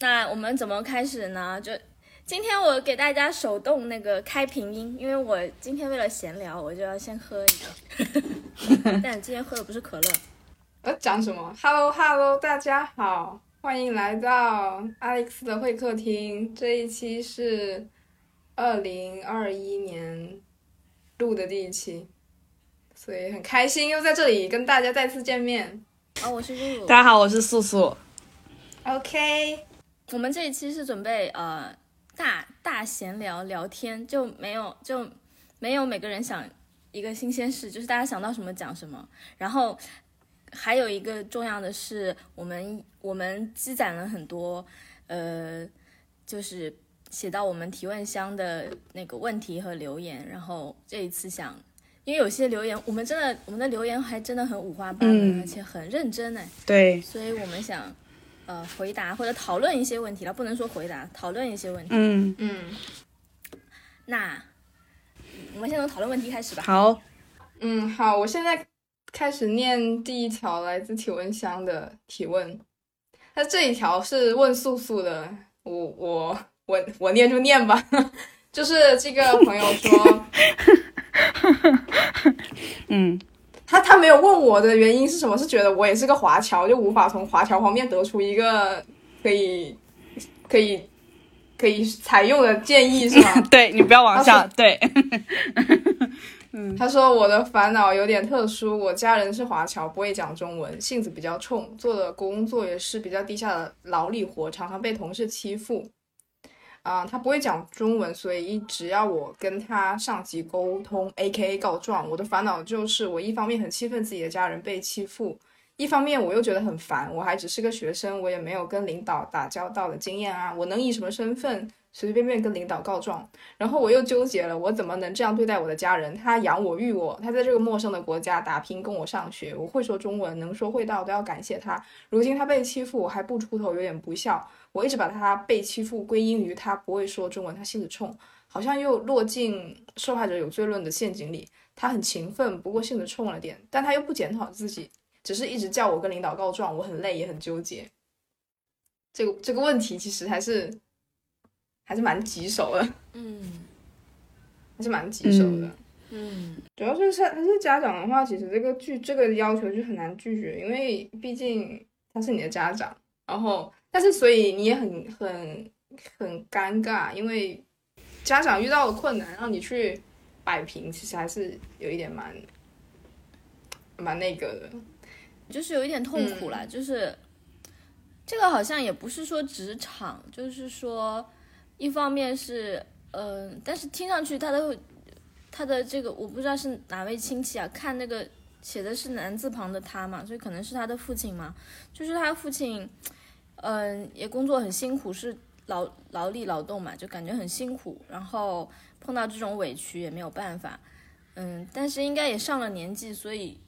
那我们怎么开始呢？就今天我给大家手动那个开屏音，因为我今天为了闲聊，我就要先喝一个。但今天喝的不是可乐。呃，讲什么？Hello Hello，大家好，欢迎来到 Alex 的会客厅。这一期是二零二一年录的第一期，所以很开心又在这里跟大家再次见面。啊，我是露露。大家好，我是素素。OK，我们这一期是准备呃大大闲聊聊天，就没有就没有每个人想一个新鲜事，就是大家想到什么讲什么。然后还有一个重要的是，我们我们积攒了很多呃，就是写到我们提问箱的那个问题和留言。然后这一次想，因为有些留言我们真的我们的留言还真的很五花八门，嗯而且很认真哎。对，所以我们想，呃，回答或者讨论一些问题了，不能说回答，讨论一些问题。嗯，嗯那我们先从讨论问题开始吧。好，嗯，好，我现在开始念第一条来自体温箱的提问。那这一条是问素素的，我我我我念就念吧。就是这个朋友说，嗯，他他没有问我的原因是什么，是觉得我也是个华侨，就无法从华侨方面得出一个可以可以可以采用的建议，是吗？对你不要往下，对，他说我的烦恼有点特殊，我家人是华侨，不会讲中文，性子比较冲，做的工作也是比较低下的劳力活，常常被同事欺负。啊、他不会讲中文，所以一直要我跟他上级沟通，A.K.A 告状。我的烦恼就是，我一方面很气愤自己的家人被欺负，一方面我又觉得很烦。我还只是个学生，我也没有跟领导打交道的经验啊，我能以什么身份随随便便跟领导告状？然后我又纠结了，我怎么能这样对待我的家人？他养我育我，他在这个陌生的国家打拼供我上学，我会说中文，能说会道，都要感谢他。如今他被欺负，我还不出头，有点不孝。我一直把他被欺负归因于他不会说中文，他性子冲，好像又落进受害者有罪论的陷阱里。他很勤奋，不过性子冲了点，但他又不检讨自己，只是一直叫我跟领导告状，我很累也很纠结。这个这个问题其实还是还是蛮棘手的。嗯还是蛮棘手的。嗯主要是他他是家长的话，其实这个拒这个要求就很难拒绝，因为毕竟他是你的家长，然后但是所以你也很很很尴尬，因为家长遇到的困难让你去摆平，其实还是有一点蛮蛮那个的。就是有一点痛苦啦，就是这个好像也不是说职场，就是说一方面是嗯、但是听上去他的他的这个我不知道是哪位亲戚啊，看那个写的是男字旁的他嘛，所以可能是他的父亲嘛，就是他父亲嗯、也工作很辛苦，是劳劳力劳动嘛，就感觉很辛苦，然后碰到这种委屈也没有办法，嗯，但是应该也上了年纪，所以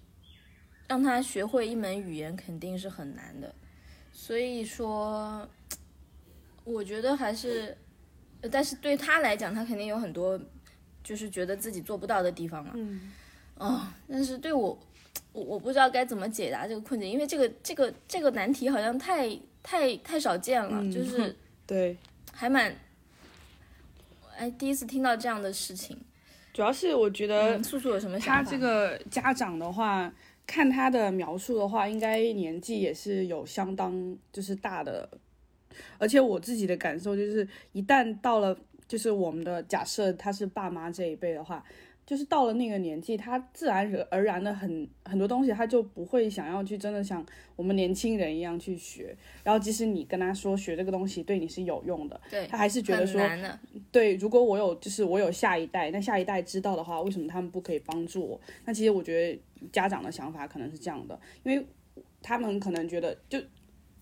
让他学会一门语言肯定是很难的，所以说，我觉得还是，呃但是对他来讲，他肯定有很多就是觉得自己做不到的地方嘛。嗯，哦，但是对我，我我不知道该怎么解答这个困境，因为这个这个这个难题好像太太太少见了，嗯就是 对，还蛮，哎，第一次听到这样的事情。主要是我觉得嗯，素素有什么想法？他这个家长的话，看他的描述的话，应该年纪也是有相当就是大的，而且我自己的感受就是，一旦到了就是我们的假设他是爸妈这一辈的话。就是到了那个年纪，他自然而然的很很多东西，他就不会想要去真的像我们年轻人一样去学。然后即使你跟他说学这个东西对你是有用的，对，他还是觉得说。对，如果我有就是我有下一代，那下一代知道的话，为什么他们不可以帮助我？那其实我觉得家长的想法可能是这样的，因为他们可能觉得就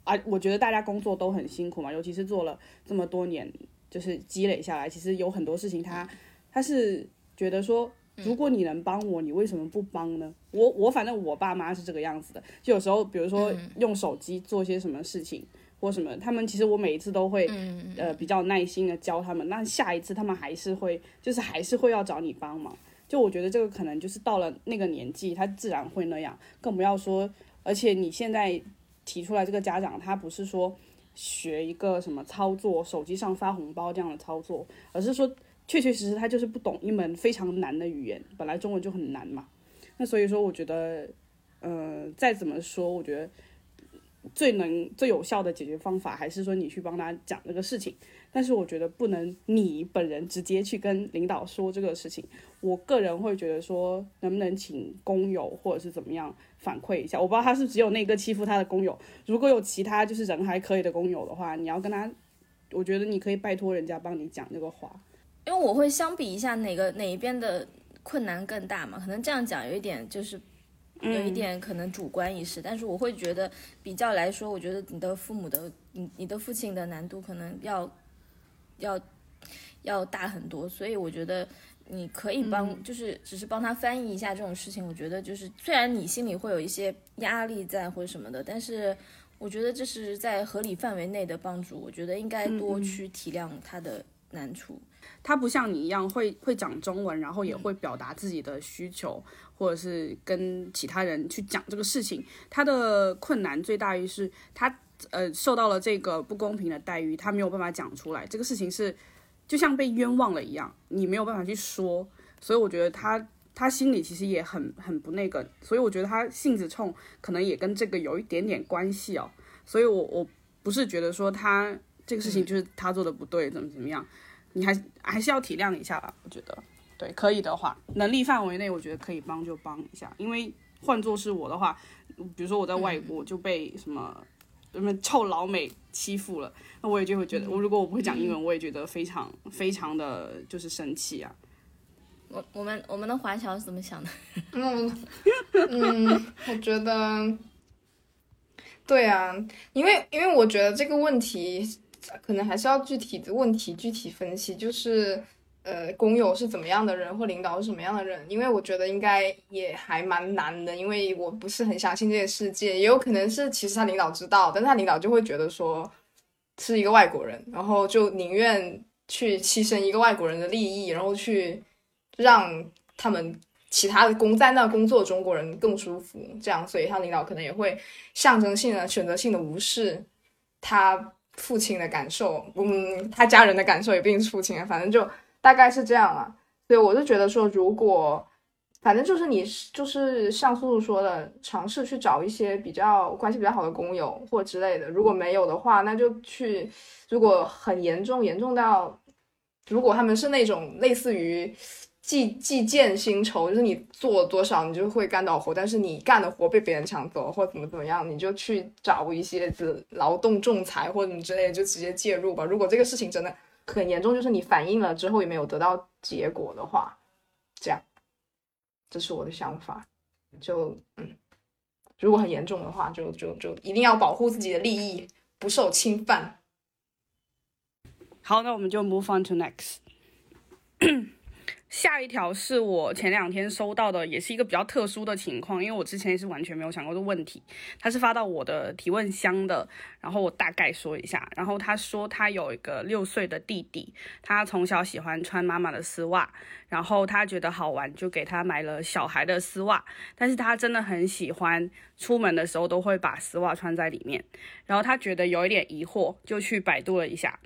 啊，我觉得大家工作都很辛苦嘛，尤其是做了这么多年，就是积累下来，其实有很多事情他他是觉得说。如果你能帮我，你为什么不帮呢？我我反正我爸妈是这个样子的，就有时候比如说用手机做些什么事情，或什么，他们其实我每一次都会、嗯，呃比较耐心的教他们，那下一次他们还是会就是还是会要找你帮忙。就我觉得这个可能就是到了那个年纪，他自然会那样，更不要说，而且你现在提出来这个家长，他不是说学一个什么操作，手机上发红包这样的操作，而是说确确实实他就是不懂一门非常难的语言，本来中文就很难嘛。那所以说，我觉得，呃，再怎么说，我觉得最能最有效的解决方法还是说你去帮他讲这个事情。但是我觉得不能你本人直接去跟领导说这个事情。我个人会觉得说，能不能请工友或者是怎么样反馈一下？我不知道他是只有那个欺负他的工友，如果有其他就是人还可以的工友的话，你要跟他，我觉得你可以拜托人家帮你讲这个话。因为我会相比一下哪个哪一边的困难更大嘛，可能这样讲有一点就是有一点可能主观意识，但是我会觉得比较来说，我觉得你的父母的你你的父亲的难度可能要要要大很多，所以我觉得你可以帮，就是只是帮他翻译一下这种事情，我觉得就是虽然你心里会有一些压力在或者什么的，但是我觉得这是在合理范围内的帮助，我觉得应该多去体谅他的难处。他不像你一样会会讲中文，然后也会表达自己的需求，或者是跟其他人去讲这个事情。他的困难最大于是他呃受到了这个不公平的待遇，他没有办法讲出来。这个事情是就像被冤枉了一样，你没有办法去说。所以我觉得他他心里其实也很很不那个，所以我觉得他性子冲，可能也跟这个有一点点关系哦。所以我我不是觉得说他这个事情就是他做的不对，怎么怎么样。你还还是要体谅一下吧，我觉得，对，可以的话，能力范围内，我觉得可以帮就帮一下。因为换做是我的话，比如说我在外国就被什么什么臭老美欺负了，那我也就会觉得，我如果我不会讲英文，我也觉得非常非常的就是生气啊。我我们我们的华侨是怎么想的？嗯嗯，我觉得，对啊，因为因为我觉得这个问题。可能还是要具体的问题具体分析，就是呃，工友是怎么样的人，或领导是什么样的人？因为我觉得应该也还蛮难的，因为我不是很相信这个世界，也有可能是其实他领导知道，但是他领导就会觉得说是一个外国人，然后就宁愿去牺牲一个外国人的利益，然后去让他们其他的工在那工作中国人更舒服，这样，所以他领导可能也会象征性的、选择性的无视他。父亲的感受，嗯，他家人的感受也不一定是父亲啊，反正就大概是这样啊。所以我就觉得说，如果反正就是你就是像素素说的，尝试去找一些比较关系比较好的工友或之类的。如果没有的话，那就去。如果很严重，严重到如果他们是那种类似于。计计件薪酬，就是你做多少，你就会干到活。但是你干的活被别人抢走，或怎么怎么样，你就去找一些的劳动仲裁或者什么之类的，就直接介入吧。如果这个事情真的很严重，就是你反映了之后也没有得到结果的话，这样，这是我的想法。就嗯，如果很严重的话，就就就一定要保护自己的利益不受侵犯。好，那我们就 move on to next。下一条是我前两天收到的，也是一个比较特殊的情况，因为我之前也是完全没有想过的问题。他是发到我的提问箱的，然后我大概说一下。然后他说他有一个六岁的弟弟，他从小喜欢穿妈妈的丝袜，然后他觉得好玩，就给他买了小孩的丝袜。但是他真的很喜欢，出门的时候都会把丝袜穿在里面。然后他觉得有一点疑惑，就去百度了一下。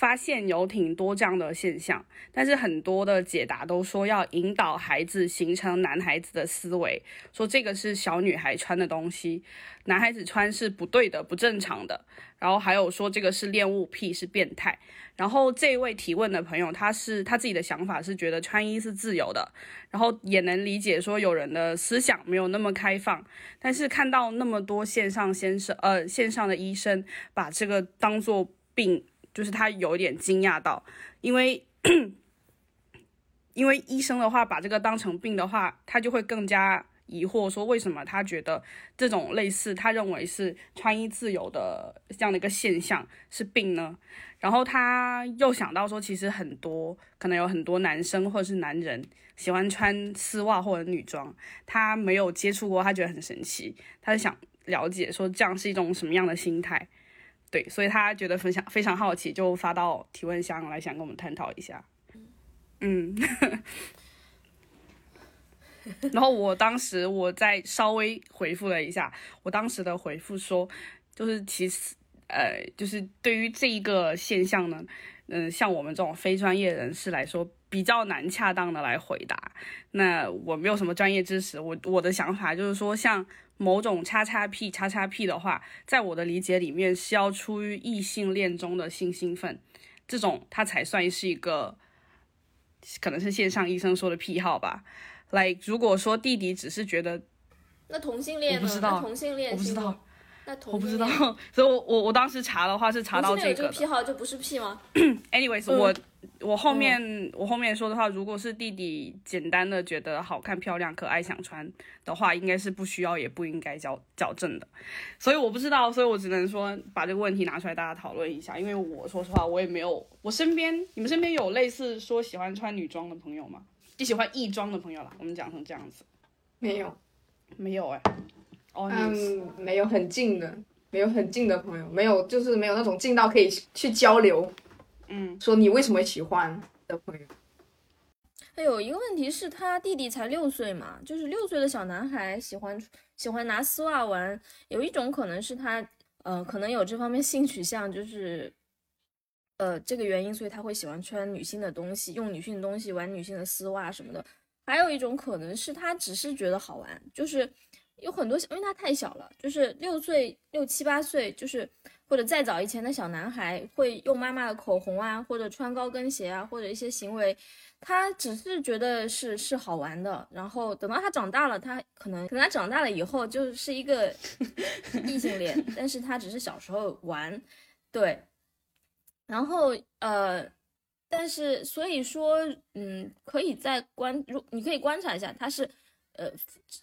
发现有挺多这样的现象，但是很多的解答都说要引导孩子形成男孩子的思维，说这个是小女孩穿的东西，男孩子穿是不对的、不正常的。然后还有说这个是恋物癖，是变态。然后这位提问的朋友，他是他自己的想法是觉得穿衣是自由的，然后也能理解说有人的思想没有那么开放，但是看到那么多线上先生呃线上的医生把这个当做病。就是他有点惊讶到，因为 因为医生的话把这个当成病的话，他就会更加疑惑，说为什么他觉得这种类似他认为是穿衣自由的这样的一个现象是病呢？然后他又想到说，其实很多可能有很多男生或者是男人喜欢穿丝袜或者女装，他没有接触过，他觉得很神奇，他就想了解说这样是一种什么样的心态。对，所以他觉得分享非常好奇，就发到提问箱来想跟我们探讨一下。嗯，然后我当时我再稍微回复了一下，我当时的回复说，就是其实呃，就是对于这一个现象呢，嗯、像我们这种非专业人士来说，比较难恰当的来回答。那我没有什么专业知识，我我的想法就是说，像某种叉叉 P 叉叉 P 的话，在我的理解里面是要出于异性恋中的性兴奋，这种它才算是一个，可能是线上医生说的癖好吧。like 如果说弟弟只是觉得那同性恋呢？我不知道那同性恋我不知道，那同我不知道，所以我我我当时查的话是查到这个这。个癖好就不是癖吗？Anyways，、我我后面、我后面说的话，如果是弟弟简单的觉得好看、漂亮、可爱、想穿的话，应该是不需要也不应该矫矫正的。所以我不知道，所以我只能说把这个问题拿出来大家讨论一下。因为我说实话，我也没有，我身边你们身边有类似说喜欢穿女装的朋友吗？就喜欢异装的朋友啦，我们讲成这样子，没有，没有哎、嗯，没有很近的，没有很近的朋友，没有就是没有那种近到可以去交流，嗯，说你为什么喜欢的朋友。还有一个问题是他弟弟才六岁嘛，就是六岁的小男孩喜欢喜欢拿丝袜玩，有一种可能是他呃可能有这方面性取向，就是呃这个原因，所以他会喜欢穿女性的东西，用女性的东西玩女性的丝袜什么的。还有一种可能是他只是觉得好玩，就是有很多，因为他太小了，就是六岁、六七八岁，就是或者再早以前的小男孩会用妈妈的口红啊，或者穿高跟鞋啊，或者一些行为，他只是觉得是是好玩的。然后等到他长大了，他可能可能他长大了以后就是一个 异性恋，但是他只是小时候玩，对。然后呃，但是所以说，嗯，可以再观，如你可以观察一下，他是呃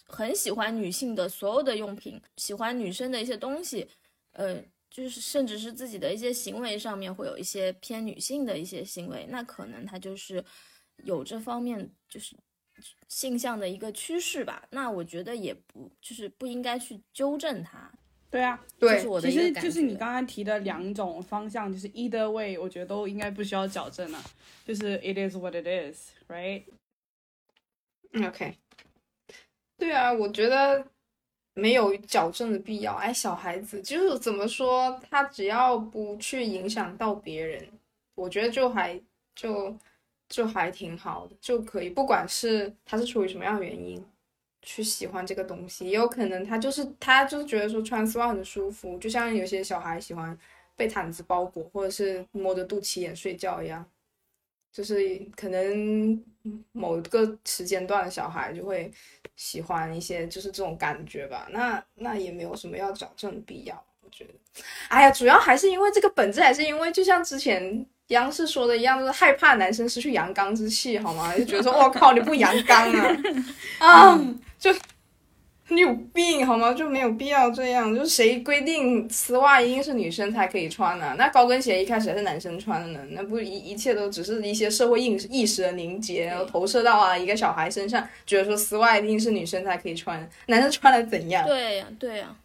很喜欢女性的所有的用品，喜欢女生的一些东西，呃，就是甚至是自己的一些行为上面会有一些偏女性的一些行为，那可能他就是有这方面就是性向的一个趋势吧。那我觉得也不就是不应该去纠正他，对啊，对这是我的其。实就是你刚刚提的两种方向，就是 either way，我觉得都应该不需要矫正了，就是 it is what it is，right？对啊，我觉得没有矫正的必要。哎，小孩子就是怎么说，他只要不去影响到别人，我觉得就还就就还挺好的，就可以。不管是他是出于什么样的原因去喜欢这个东西，也有可能他就是他就是觉得说穿丝袜很舒服，就像有些小孩喜欢被毯子包裹，或者是摸着肚脐眼睡觉一样。就是可能某个时间段的小孩就会喜欢一些就是这种感觉吧，那那也没有什么要矫正的必要，我觉得。哎呀，主要还是因为这个本质，还是因为就像之前央视说的一样，就是害怕男生失去阳刚之气，好吗？就觉得说，我靠，你不阳刚啊，啊，就你有病好吗？就没有必要这样。就是谁规定丝袜一定是女生才可以穿呢、那高跟鞋一开始还是男生穿的呢？那不一一切都只是一些社会意意识的凝结，然后投射到啊一个小孩身上，觉得说丝袜一定是女生才可以穿，男生穿了怎样？对呀，对呀，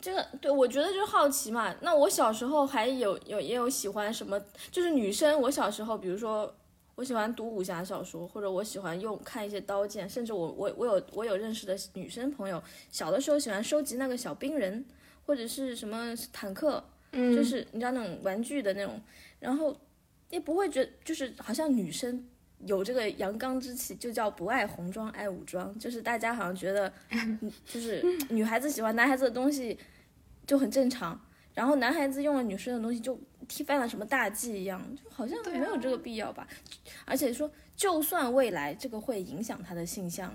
这个对我觉得就是好奇嘛。那我小时候还有有也有喜欢什么，就是女生。我小时候，比如说我喜欢读武侠小说，或者我喜欢用看一些刀剑，甚至我我我有我有认识的女生朋友，小的时候喜欢收集那个小兵人，或者是什么坦克，嗯，就是你知道那种玩具的那种，然后也不会觉得就是好像女生有这个阳刚之气，就叫不爱红装爱武装，就是大家好像觉得，嗯就是女孩子喜欢男孩子的东西就很正常，然后男孩子用了女生的东西就踢翻了什么大忌一样，就好像没有这个必要吧。而且说，就算未来这个会影响他的性向，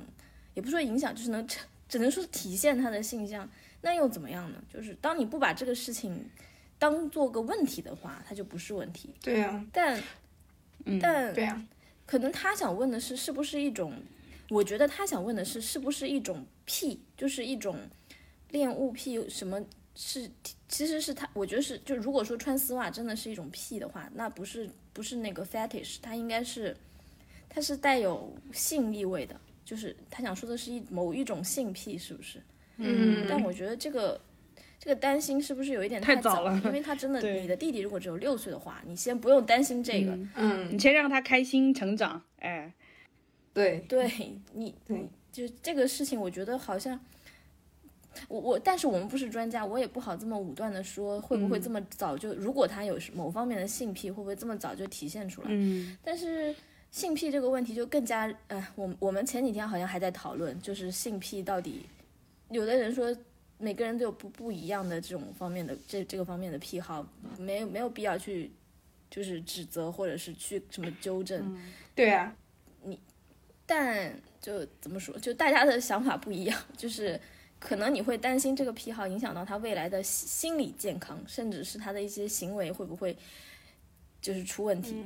也不说影响，就是能只能说体现他的性向，那又怎么样呢？就是当你不把这个事情当做个问题的话，它就不是问题。对呀、但，嗯但对呀、可能他想问的是，是不是一种？我觉得他想问的是，是不是一种癖，就是一种恋物癖？什么是？其实是他，我觉得是，就如果说穿丝袜真的是一种癖的话，那不是不是那个 fetish，它应该是，它是带有性意味的，就是他想说的是一某一种性癖，是不是？嗯但我觉得这个这个担心是不是有一点太早早了因为他真的，你的弟弟如果只有六岁的话，你先不用担心这个。嗯嗯，你先让他开心成长，哎，对，对你，对就这个事情，我觉得好像我我，但是我们不是专家，我也不好这么武断的说会不会这么早就，如果他有某方面的性癖，会不会这么早就体现出来？嗯，但是性癖这个问题就更加，呃，我我们前几天好像还在讨论，就是性癖到底，有的人说每个人都有不不一样的这种方面的这这个方面的癖好，没有没有必要去就是指责或者是去什么纠正，对啊，你但就怎么说，就大家的想法不一样，就是可能你会担心这个癖好影响到他未来的心心理健康，甚至是他的一些行为会不会就是出问题。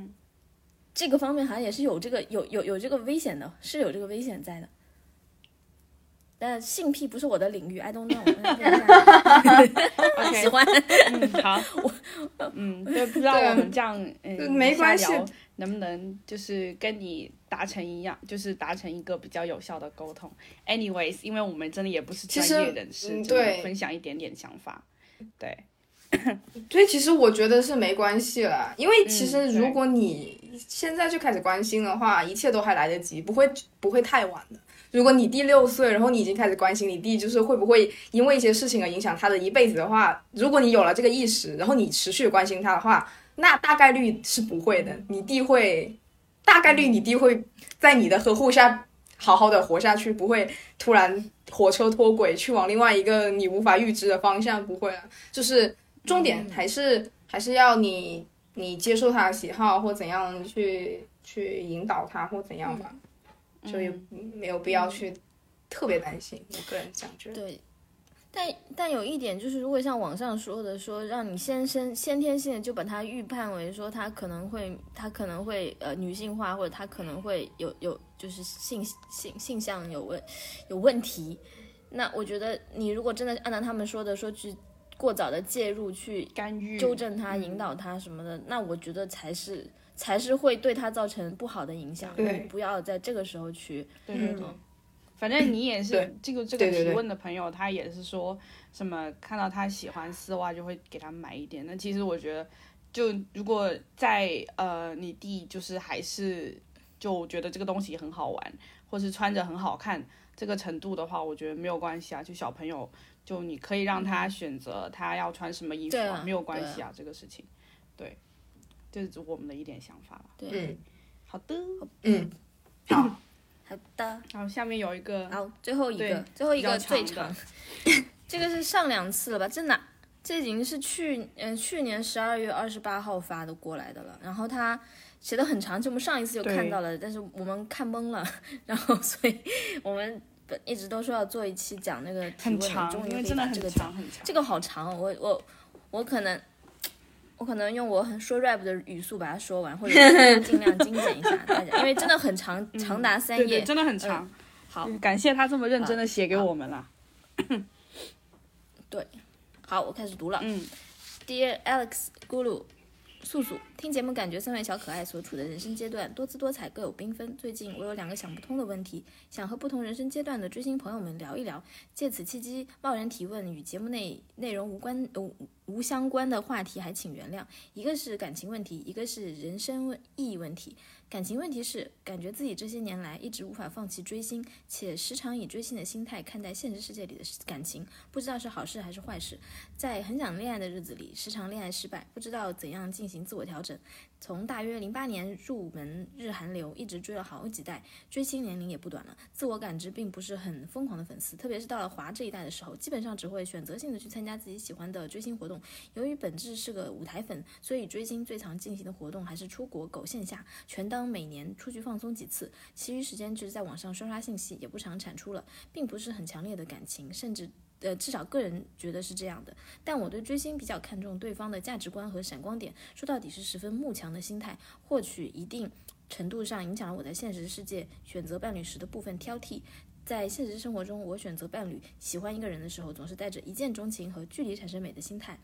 这个方面好像也是有这个有有有这个危险的，是有这个危险在的。但性癖不是我的领域，I don't know 喜欢，嗯，好，我嗯，对，不知道我们这样，嗯，没关系能不能就是跟你达成一样，就是达成一个比较有效的沟通。Anyways，因为我们真的也不是专业人士，对分享一点点想法。对，所以其实我觉得是没关系了，因为其实如果你现在就开始关心的话，一切都还来得及，不会不会太晚的。如果你弟六岁，然后你已经开始关心你弟，就是会不会因为一些事情而影响他的一辈子的话，如果你有了这个意识，然后你持续关心他的话，那大概率是不会的。你弟会，大概率你弟会在你的呵护下好好的活下去，不会突然火车脱轨去往另外一个你无法预知的方向，不会啊。就是重点还是、还是要你你接受他的喜好或怎样去去引导他或怎样吧，所以没有必要去特别担心。我个人这样觉得。对，但但有一点就是，如果像网上说的，说让你先生先天性的就把他预判为说他可能会他可能会呃女性化，或者他可能会有有就是性性性向有问有问题，那我觉得你如果真的按照他们说的说去过早的介入去干预纠正他、引导他什么的，那我觉得才是才是会对他造成不好的影响。对不要在这个时候去嗯，反正你也是这个这个提问的朋友，他也是说什么看到他喜欢丝袜就会给他买一点。那其实我觉得，就如果在呃你弟就是还是就觉得这个东西很好玩，或是穿着很好看这个程度的话，我觉得没有关系啊。就小朋友，就你可以让他选择他要穿什么衣服啊没有关系啊，这个事情。对，这是我们的一点想法吧。对。嗯好的，嗯，好，好的。然后下面有一个好，最后一个，最后一个最长长，这个是上两次了吧？这哪？这已经是去嗯、去年十二月二十八号发的过来的了。然后他写的很长，就我们上一次就看到了，但是我们看懵了，然后所以我们本一直都说要做一期讲那个提问的，很长，终于可以因为真的把这个长。很长。这个好长哦，我我我可能。我可能用我很说 rap 的语速把它说完，或者是尽量精简一下大家，因为真的很长，长达三页。对对，真的很长。好，感谢他这么认真的写给我们了。对好，我开始读了。嗯 Dear Alex、咕噜、素素，听节目感觉三位小可爱所处的人生阶段多姿多彩，各有缤纷。最近我有两个想不通的问题，想和不同人生阶段的追星朋友们聊一聊。借此契机，贸然提问与节目内内容无关、呃、无相关的话题，还请原谅。一个是感情问题，一个是人生问意义问题。感情问题是，感觉自己这些年来一直无法放弃追星，且时常以追星的心态看待现实世界里的感情，不知道是好事还是坏事。在很想恋爱的日子里，时常恋爱失败，不知道怎样进行自我调整。从大约零八年入门日韩流，一直追了好几代，追星年龄也不短了。自我感知并不是很疯狂的粉丝，特别是到了华这一代的时候，基本上只会选择性的去参加自己喜欢的追星活动。由于本质是个舞台粉，所以追星最常进行的活动还是出国狗线下，全当每年出去放松几次，其余时间就是在网上刷刷信息，也不常产出了，并不是很强烈的感情，甚至。呃，至少个人觉得是这样的，但我对追星比较看重对方的价值观和闪光点，说到底是十分慕强的心态，或许一定程度上影响了我在现实世界选择伴侣时的部分挑剔。在现实生活中，我选择伴侣、喜欢一个人的时候，总是带着一见钟情和距离产生美的心态。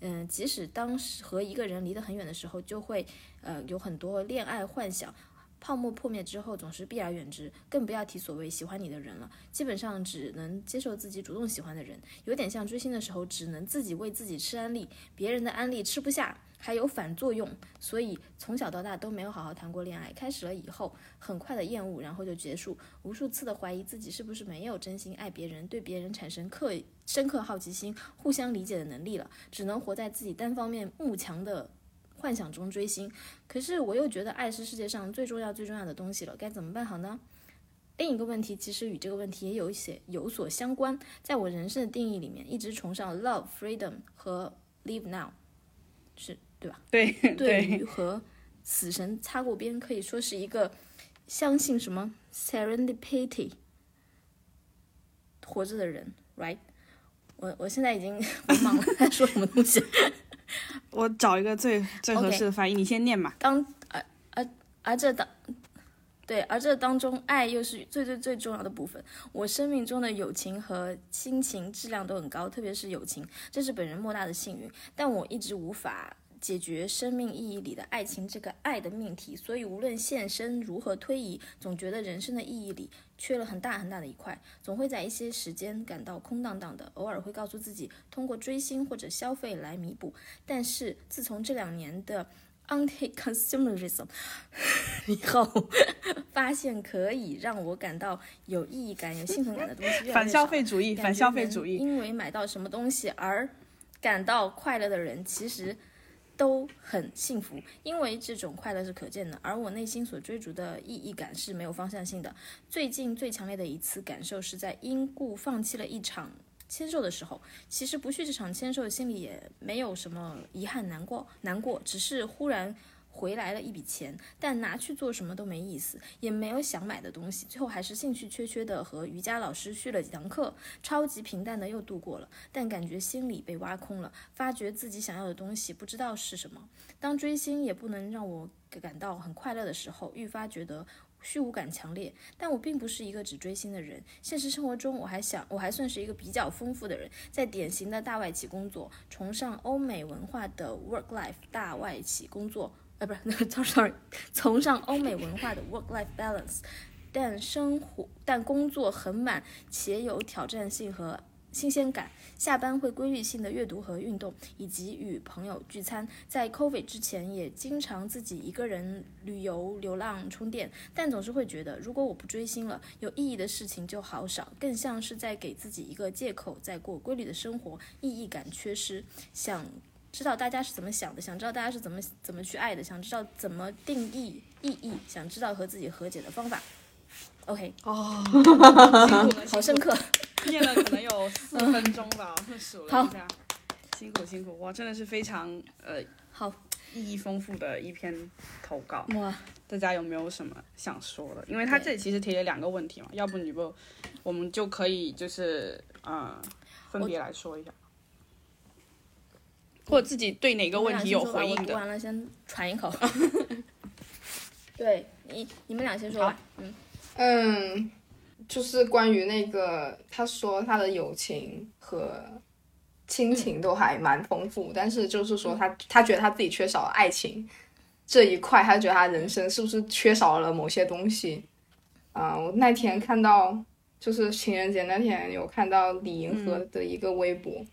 嗯、即使当时和一个人离得很远的时候，就会呃有很多恋爱幻想。泡沫破灭之后，总是避而远之，更不要提所谓喜欢你的人了。基本上只能接受自己主动喜欢的人，有点像追星的时候，只能自己为自己吃安利，别人的安利吃不下，还有反作用，所以从小到大都没有好好谈过恋爱。开始了以后，很快的厌恶，然后就结束。无数次的怀疑自己是不是没有真心爱别人，对别人产生刻深刻好奇心、互相理解的能力了，只能活在自己单方面慕强的幻想中追星。可是我又觉得爱是世界上最重要最重要的东西了，该怎么办好呢？另一个问题其实与这个问题也有一些有所相关。在我人生的定义里面，一直崇尚 love、freedom 和 live now，是对吧？对对于和死神擦过边，可以说是一个相信什么 serendipity 活着的人，right？我我现在已经 我忘了在说什么东西。我找一个最最合适的翻译，你先念吧。当而而而这当。对，而这当中，爱又是最最最重要的部分。我生命中的友情和亲情质量都很高，特别是友情，这是本人莫大的幸运。但我一直无法解决生命意义里的爱情这个爱的命题，所以无论现身如何推移，总觉得人生的意义里缺了很大很大的一块，总会在一些时间感到空荡荡的。偶尔会告诉自己通过追星或者消费来弥补，但是自从这两年的。Anti-consumerism 以后，发现可以让我感到有意义感、有幸福感的东西越来越少。反消费主义，反消费主义。因为买到什么东西而感到快乐的人，其实都很幸福，因为这种快乐是可见的。而我内心所追逐的意义感是没有方向性的。最近最强烈的一次感受是在因故放弃了一场。签售的时候，其实不去这场签售，心里也没有什么遗憾、难过、难过，只是忽然回来了一笔钱，但拿去做什么都没意思，也没有想买的东西，最后还是兴趣缺缺的和瑜伽老师续了几堂课，超级平淡的又度过了，但感觉心里被挖空了，发觉自己想要的东西不知道是什么。当追星也不能让我感到很快乐的时候，愈发觉得。虚无感强烈，但我并不是一个只追星的人。现实生活中，我还想，我还算是一个比较丰富的人，在典型的大外企工作，崇尚欧美文化的 work life 大外企工作，呃，不是那 sorry，崇尚欧美文化的 work life balance，但生活但工作很满，且有挑战性和。新鲜感，下班会规律性的阅读和运动，以及与朋友聚餐。在 COVID 之前，也经常自己一个人旅游、流浪、充电，但总是会觉得，如果我不追星了，有意义的事情就好少，更像是在给自己一个借口，在过规律的生活，意义感缺失。想知道大家是怎么想的，想知道大家是怎么怎么去爱的，想知道怎么定义意义，想知道和自己和解的方法。OK，哦，好深刻。念了可能有四分钟吧，我数了一下，辛苦辛苦，哇，真的是非常呃好意义丰富的一篇投稿哇！大家有没有什么想说的？因为他这里其实提了两个问题嘛，要不你不，我们就可以就是嗯分别来说一下，或者自己对哪个问题有回应的。读完了先喘一口。对你，你们俩先说吧。嗯嗯。就是关于那个，他说他的友情和亲情都还蛮丰富，但是就是说他他觉得他自己缺少了爱情这一块，他觉得他人生是不是缺少了某些东西？啊，我那天看到就是情人节那天有看到李银河的一个微博，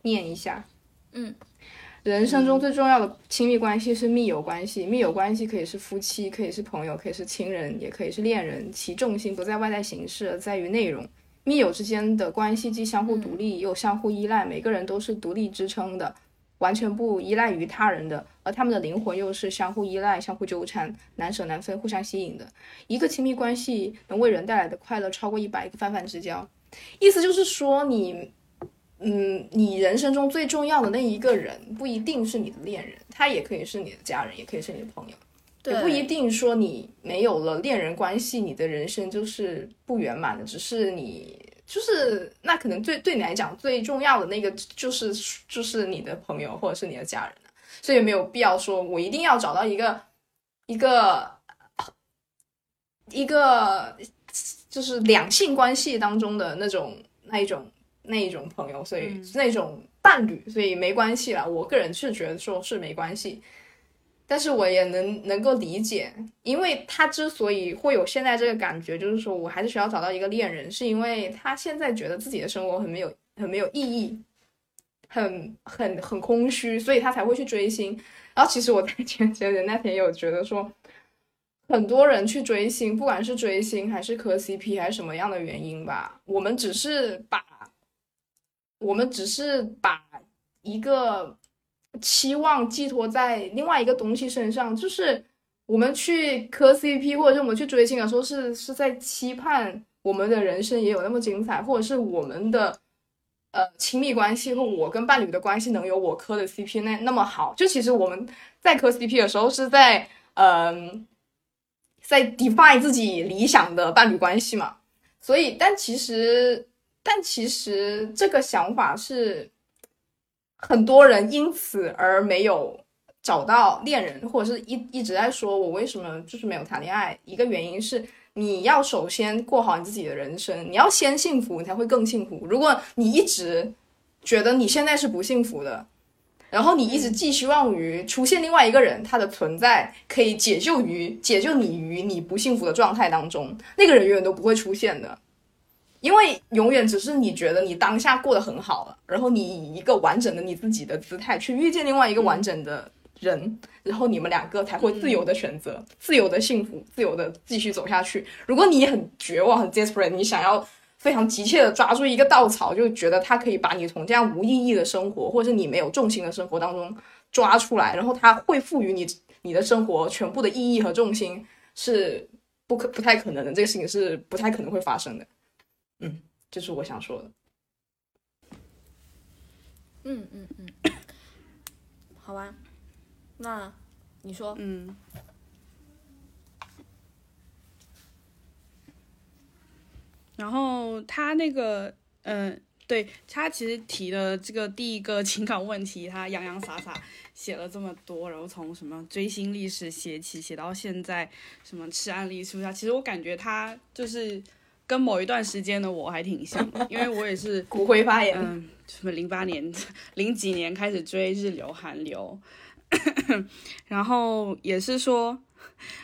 念一下，嗯。人生中最重要的亲密关系是密友关系，密友关系可以是夫妻，可以是朋友，可以是亲人，也可以是恋人。其重心不在外在形式，而在于内容。密友之间的关系既相互独立又相互依赖，每个人都是独立支撑的，完全不依赖于他人的，而他们的灵魂又是相互依赖、相互纠缠、难舍难分、互相吸引的。一个亲密关系能为人带来的快乐超过一百个泛泛之交。意思就是说你。嗯，你人生中最重要的那一个人不一定是你的恋人，他也可以是你的家人，也可以是你的朋友。也不一定说你没有了恋人关系，你的人生就是不圆满的。只是你就是那可能最对你来讲最重要的那个就是就是你的朋友或者是你的家人所以没有必要说我一定要找到一个一个一个就是两性关系当中的那种那一种。那一种朋友，所以那种伴侣，所以没关系了。我个人是觉得说是没关系，但是我也能能够理解，因为他之所以会有现在这个感觉，就是说我还是需要找到一个恋人，是因为他现在觉得自己的生活很没有很没有意义，很很很空虚，所以他才会去追星。然后其实我在前前人那天有觉得说，很多人去追星，不管是追星还是磕 CP 还是什么样的原因吧，我们只是把，我们只是把一个期望寄托在另外一个东西身上，就是我们去磕 CP 或者是我们去追星的时候，是是在期盼我们的人生也有那么精彩，或者是我们的。呃，亲密关系或我跟伴侣的关系能有我磕的 CP 那那么好？就其实我们在磕 CP 的时候是在嗯，在 define 自己理想的伴侣关系嘛。所以，但其实，但其实这个想法是很多人因此而没有找到恋人，或者是一一直在说我为什么就是没有谈恋爱。一个原因是。你要首先过好你自己的人生，你要先幸福，你才会更幸福。如果你一直觉得你现在是不幸福的，然后你一直寄希望于出现另外一个人，他的存在可以解救于解救你于你不幸福的状态当中，那个人永远都不会出现的，因为永远只是你觉得你当下过得很好了，然后你以一个完整的你自己的姿态去遇见另外一个完整的。人，然后你们两个才会自由的选择，自由的幸福，自由的继续走下去。如果你很绝望、很 desperate，你想要非常急切的抓住一个稻草，就觉得它可以把你从这样无意义的生活，或者是你没有重心的生活当中抓出来，然后它会赋予你你的生活全部的意义和重心，是不可不太可能的。这个事情是不太可能会发生的。嗯，这是我想说的。嗯嗯嗯，好吧。那你说，嗯，然后他那个，嗯，对他其实提的这个第一个情感问题，他洋洋洒洒写了这么多，然后从什么追星历史写起，写到现在什么吃案例是不是？其实我感觉他就是跟某一段时间的我还挺像，因为我也是 骨灰发言，嗯，什么零八年、零几年开始追日流、韩流。然后也是说，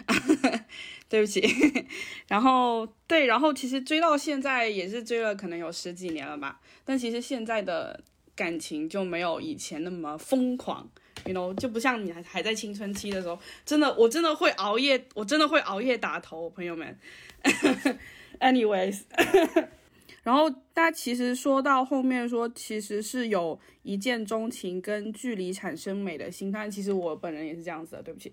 对不起，然后对，然后其实追到现在也是追了可能有十几年了吧，但其实现在的感情就没有以前那么疯狂，you know，就不像你还还在青春期的时候，真的我真的会熬夜，我真的会熬夜打头，朋友们。Anyways。然后大家其实说到后面说，其实是有一见钟情跟距离产生美的心态。其实我本人也是这样子的，对不起。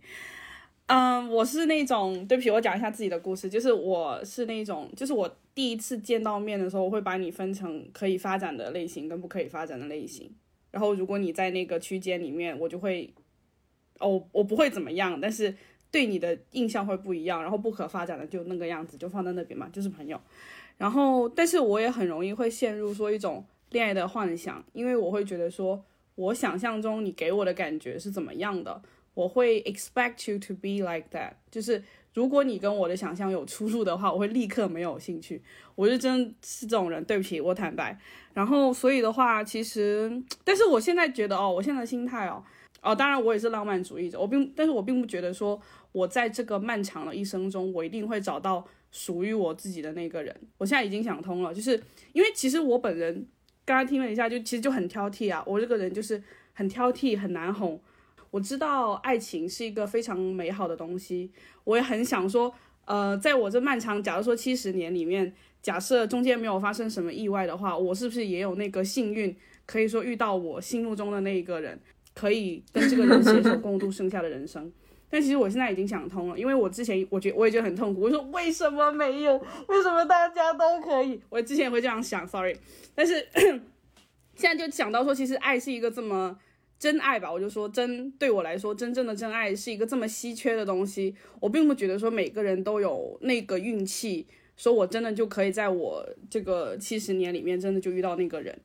嗯，我是那种，对不起，我讲一下自己的故事，就是我是那种，就是我第一次见到面的时候，我会把你分成可以发展的类型跟不可以发展的类型。然后如果你在那个区间里面，我就会，哦，我不会怎么样，但是对你的印象会不一样。然后不可发展的就那个样子，就放在那边嘛，就是朋友。然后，但是我也很容易会陷入说一种恋爱的幻想，因为我会觉得说，我想象中你给我的感觉是怎么样的，我会 expect you to be like that。就是如果你跟我的想象有出入的话，我会立刻没有兴趣。我是真是这种人，对不起，我坦白。然后，所以的话，其实，但是我现在觉得哦，我现在的心态哦，哦，当然我也是浪漫主义者，我并，但是我并不觉得说我在这个漫长的一生中，我一定会找到。属于我自己的那个人，我现在已经想通了，就是因为其实我本人刚刚听了一下，就其实就很挑剔啊，我这个人就是很挑剔，很难哄。我知道爱情是一个非常美好的东西，我也很想说，呃，在我这漫长，假如说七十年里面，假设中间没有发生什么意外的话，我是不是也有那个幸运，可以说遇到我心目中的那一个人，可以跟这个人携手共度剩下的人生？但其实我现在已经想通了，因为我之前我觉我也觉得很痛苦。我说为什么没有？为什么大家都可以？我之前也会这样想，sorry。但是 现在就想到说，其实爱是一个这么真爱吧？我就说真对我来说，真正的真爱是一个这么稀缺的东西。我并不觉得说每个人都有那个运气，说我真的就可以在我这个七十年里面真的就遇到那个人。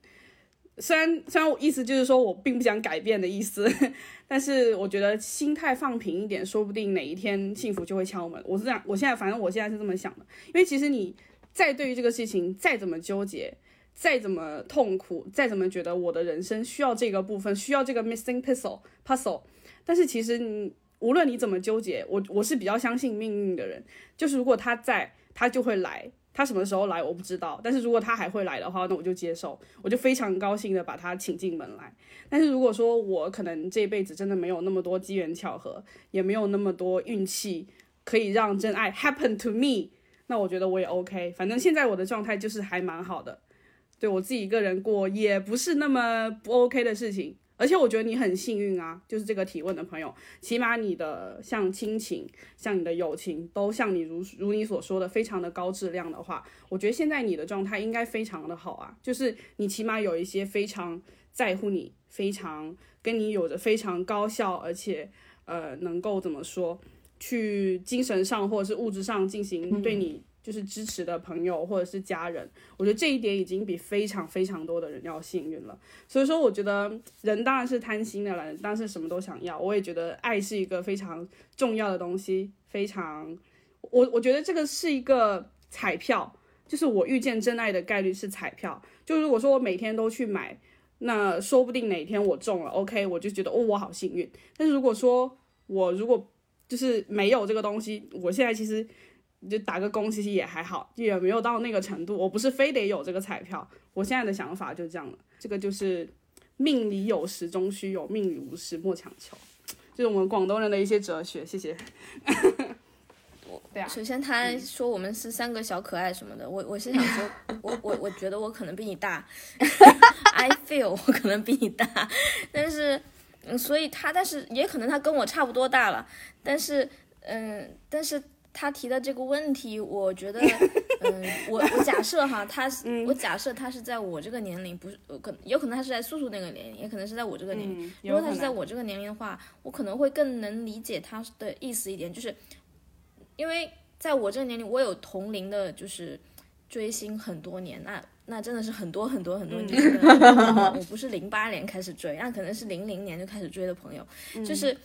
虽然虽然我意思就是说我并不想改变的意思，但是我觉得心态放平一点，说不定哪一天幸福就会敲门。我是这样，我现在反正我现在是这么想的。因为其实你再对于这个事情再怎么纠结，再怎么痛苦，再怎么觉得我的人生需要这个部分，需要这个 missing puzzle puzzle，但是其实你无论你怎么纠结，我我是比较相信命运的人，就是如果他在，他就会来。他什么时候来我不知道，但是如果他还会来的话，那我就接受，我就非常高兴的把他请进门来。但是如果说我可能这辈子真的没有那么多机缘巧合，也没有那么多运气可以让真爱 happen to me，那我觉得我也 OK。反正现在我的状态就是还蛮好的，对我自己一个人过也不是那么不 OK 的事情。而且我觉得你很幸运啊，就是这个提问的朋友，起码你的像亲情、像你的友情，都像你如如你所说的非常的高质量的话，我觉得现在你的状态应该非常的好啊。就是你起码有一些非常在乎你、非常跟你有着非常高效，而且呃能够怎么说，去精神上或者是物质上进行对你。就是支持的朋友或者是家人，我觉得这一点已经比非常非常多的人要幸运了。所以说，我觉得人当然是贪心的了，当然是什么都想要。我也觉得爱是一个非常重要的东西，非常，我我觉得这个是一个彩票，就是我遇见真爱的概率是彩票。就如果说我每天都去买，那说不定哪天我中了，OK，我就觉得哦，我好幸运。但是如果说我如果就是没有这个东西，我现在其实。就打个工，其实也还好，也没有到那个程度。我不是非得有这个彩票，我现在的想法就这样了。这个就是命里有时终须有，命里无时莫强求，就是我们广东人的一些哲学。谢谢。对啊。首先他说我们是三个小可爱什么的，我我是想说，我我我觉得我可能比你大，I feel 我可能比你大，但是嗯，所以他但是也可能他跟我差不多大了，但是嗯，但是。他提的这个问题，我觉得，嗯，我我假设哈，他是我假设他是在我这个年龄，不是可有可能他是在素素那个年龄，也可能是在我这个年龄。如果他是在我这个年龄的话，我可能会更能理解他的意思一点，就是因为在我这个年龄，我有同龄的，就是追星很多年，那那真的是很多很多很多年。我不是零八年开始追，那可能是零零年就开始追的朋友，就是。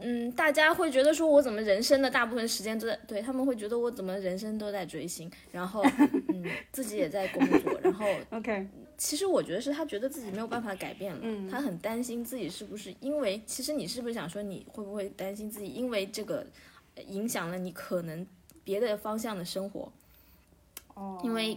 嗯，大家会觉得说，我怎么人生的大部分时间都在对他们会觉得我怎么人生都在追星，然后 嗯，自己也在工作，然后 OK，其实我觉得是他觉得自己没有办法改变了，他很担心自己是不是因为，其实你是不是想说你会不会担心自己因为这个影响了你可能别的方向的生活？哦，因为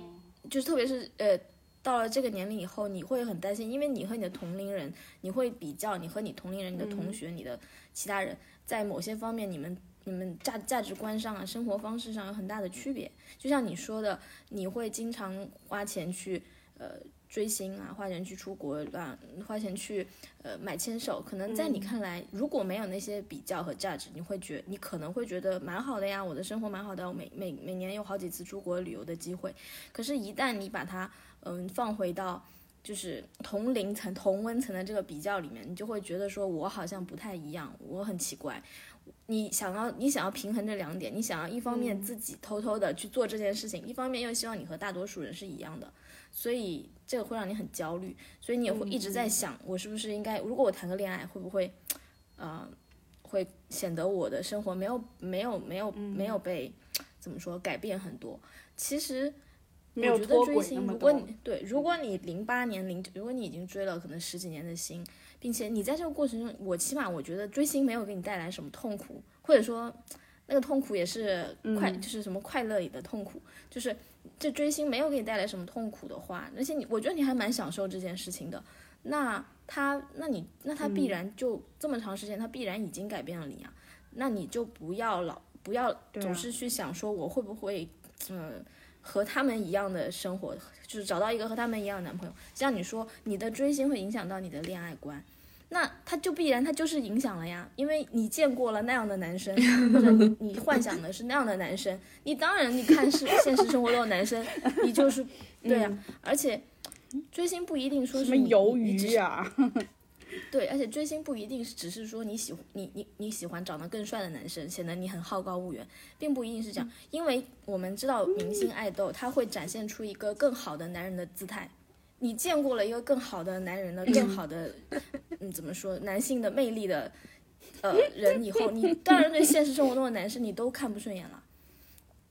就是特别是呃。到了这个年龄以后，你会很担心，因为你和你的同龄人，你会比较你和你同龄人、你的同学、你的其他人，在某些方面，你们你们价价值观上啊，生活方式上有很大的区别。就像你说的，你会经常花钱去呃追星啊，花钱去出国啊，花钱去呃买牵手。可能在你看来，如果没有那些比较和价值，你会觉你可能会觉得蛮好的呀，我的生活蛮好的，我每每每年有好几次出国旅游的机会。可是，一旦你把它嗯，放回到就是同龄层、同温层的这个比较里面，你就会觉得说，我好像不太一样，我很奇怪。你想要，你想要平衡这两点，你想要一方面自己偷偷的去做这件事情，一方面又希望你和大多数人是一样的，所以这个会让你很焦虑，所以你也会一直在想，我是不是应该，如果我谈个恋爱，会不会，呃，会显得我的生活没有没有没有没有被怎么说改变很多？其实。我觉得追星，如果你对，如果你零八年零，如果你已经追了可能十几年的星，并且你在这个过程中，我起码我觉得追星没有给你带来什么痛苦，或者说那个痛苦也是快，就是什么快乐里的痛苦，就是这追星没有给你带来什么痛苦的话，而且你我觉得你还蛮享受这件事情的，那他，那你那他必然就这么长时间，他必然已经改变了你啊，那你就不要老不要总是去想说我会不会嗯。和他们一样的生活，就是找到一个和他们一样的男朋友。像你说，你的追星会影响到你的恋爱观，那他就必然他就是影响了呀，因为你见过了那样的男生，或者你你幻想的是那样的男生，你当然你看是现实生活中的男生，你就是对呀。而且追星不一定说是什么鱿鱼呀。对，而且追星不一定是只是说你喜欢你你你喜欢长得更帅的男生，显得你很好高骛远，并不一定是这样。因为我们知道明星爱豆他会展现出一个更好的男人的姿态。你见过了一个更好的男人的更好的，嗯，怎么说男性的魅力的呃人以后，你当然对现实生活中的男生你都看不顺眼了，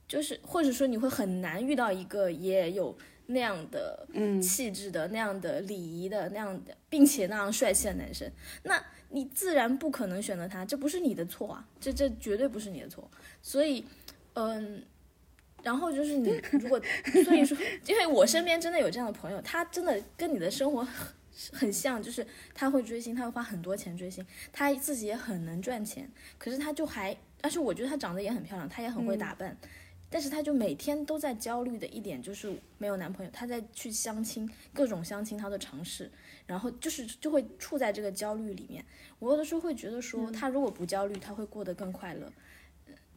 就是或者说你会很难遇到一个也有。那样的气质的、那样的礼仪的、那样的，并且那样帅气的男生，那你自然不可能选择他，这不是你的错啊，这这绝对不是你的错。所以，嗯，然后就是你 如果，所以说，因为我身边真的有这样的朋友，他真的跟你的生活很 很像，就是他会追星，他会花很多钱追星，他自己也很能赚钱，可是他就还，但是我觉得他长得也很漂亮，他也很会打扮，但是她就每天都在焦虑的一点就是没有男朋友，她在去相亲，各种相亲她都尝试，然后就是就会处在这个焦虑里面。我有的时候会觉得说，她如果不焦虑，她会过得更快乐。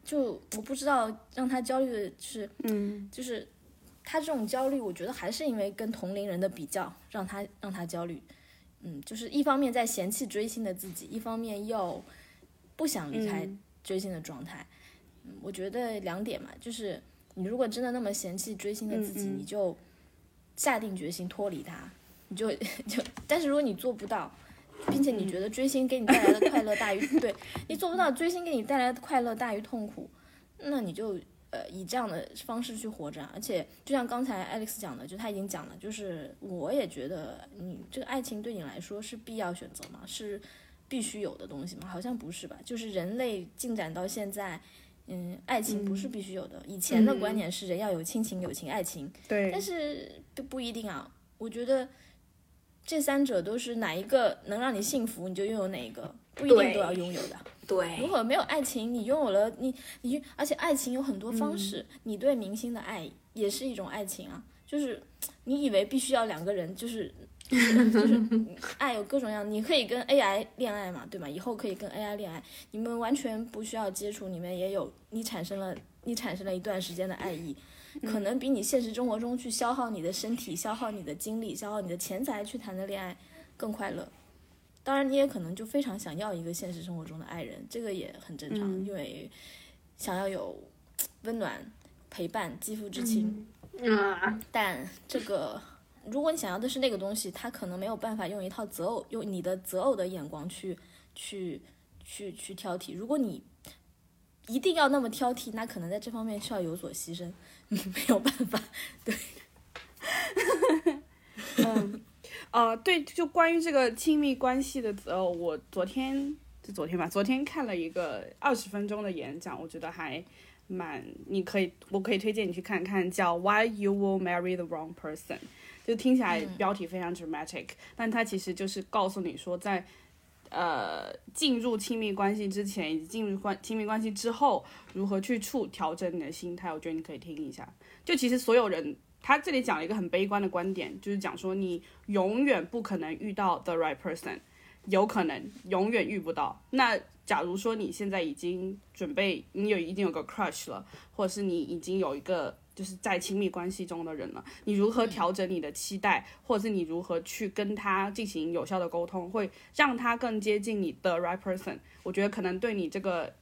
就我不知道让她焦虑的是，嗯，就是她这种焦虑，我觉得还是因为跟同龄人的比较让她让她焦虑。嗯，就是一方面在嫌弃追星的自己，一方面又不想离开追星的状态。嗯，我觉得两点嘛，就是你如果真的那么嫌弃追星的自己，嗯嗯你就下定决心脱离他，你就 就，但是如果你做不到。并且你觉得追星给你带来的快乐大于 对你做不到，追星给你带来的快乐大于痛苦，那你就呃以这样的方式去活着。而且就像刚才 Alex 讲的，就他已经讲了，就是我也觉得你这个爱情对你来说是必要选择吗？是必须有的东西吗？好像不是吧。就是人类进展到现在，嗯，爱情不是必须有的。以前的观念是人要有亲情、友情、爱情，对，但是不不一定啊。我觉得。这三者都是哪一个能让你幸福，你就拥有哪一个，不一定都要拥有的。对，如果没有爱情，你拥有了你你，而且爱情有很多方式，你对明星的爱也是一种爱情啊。就是你以为必须要两个人，就是 就是爱 有各种样，你可以跟 AI 恋爱嘛，对吧？以后可以跟 AI 恋爱，你们完全不需要接触，你们也有你产生了你产生了一段时间的爱意。可能比你现实生活中去消耗你的身体、消耗你的精力、消耗你的钱财去谈的恋爱更快乐。当然，你也可能就非常想要一个现实生活中的爱人，这个也很正常，因为想要有温暖陪伴、肌肤之亲。嗯，但这个，如果你想要的是那个东西，他可能没有办法用一套择偶、用你的择偶的眼光去去去去挑剔。如果你一定要那么挑剔，那可能在这方面需要有所牺牲。没有办法，对，嗯，呃，对，就关于这个亲密关系的择偶，我昨天就昨天吧，昨天看了一个二十分钟的演讲，我觉得还蛮，你可以，我可以推荐你去看看，叫 Why You Will Marry the Wrong Person，就听起来标题非常 dramatic，、但它其实就是告诉你说在。呃，进入亲密关系之前以及进入关亲密关系之后，如何去处调整你的心态？我觉得你可以听一下。就其实所有人，他这里讲了一个很悲观的观点，就是讲说你永远不可能遇到 the right person，有可能永远遇不到。那假如说你现在已经准备，你有已经有个 crush 了，或者是你已经有一个。就是在亲密关系中的人了，你如何调整你的期待，或者是你如何去跟他进行有效的沟通，会让他更接近你的 right person？我觉得可能对你这个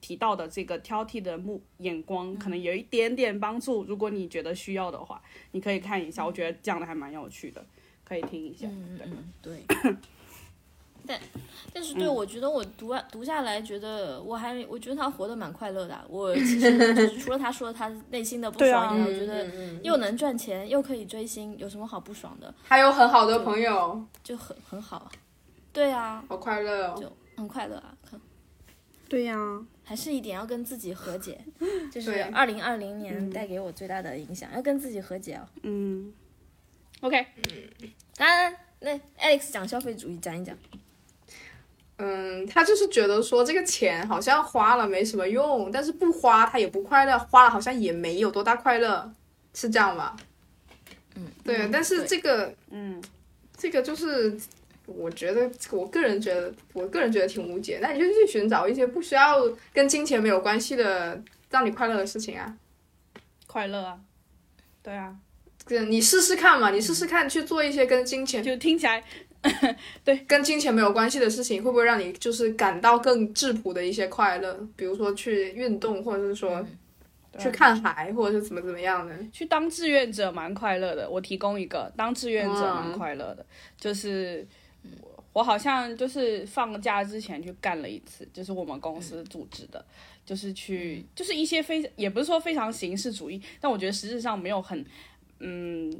提到的这个挑剔的目眼光，可能有一点点帮助。如果你觉得需要的话，你可以看一下，我觉得讲的还蛮有趣的，可以听一下。嗯嗯对。但但是对我觉得我读读下来，觉得我还我觉得他活得蛮快乐的。我其实 就是除了他说他内心的不爽以外，我觉得又能赚钱又可以追星，有什么好不爽的？还有很好的朋友，就很很好啊。对啊，好快乐哦，就很快乐啊。对呀，还是一点要跟自己和解，就是对二零二零年带给我最大的影响，要跟自己和解哦。嗯，OK，当然，那 Alex 讲消费主义，讲一讲。嗯，他就是觉得说这个钱好像花了没什么用，但是不花他也不快乐，花了好像也没有多大快乐，是这样吧？嗯，对，嗯但是这个嗯，这个就是我觉得，我个人觉得，我个人觉得挺无解。那你就去寻找一些不需要跟金钱没有关系的，让你快乐的事情啊。快乐啊，对啊，对，你试试看嘛，你试试看去做一些跟金钱就听起来 跟金钱没有关系的事情，会不会让你就是感到更质朴的一些快乐？比如说去运动，或者是说去看海，或者是怎么怎么样的。去当志愿者蛮快乐的。我提供一个，当志愿者蛮嗯快乐的，就是我我好像就是放假之前去干了一次，就是我们公司组织的，就是去就是一些非也不是说非常形式主义，但我觉得实质上没有很嗯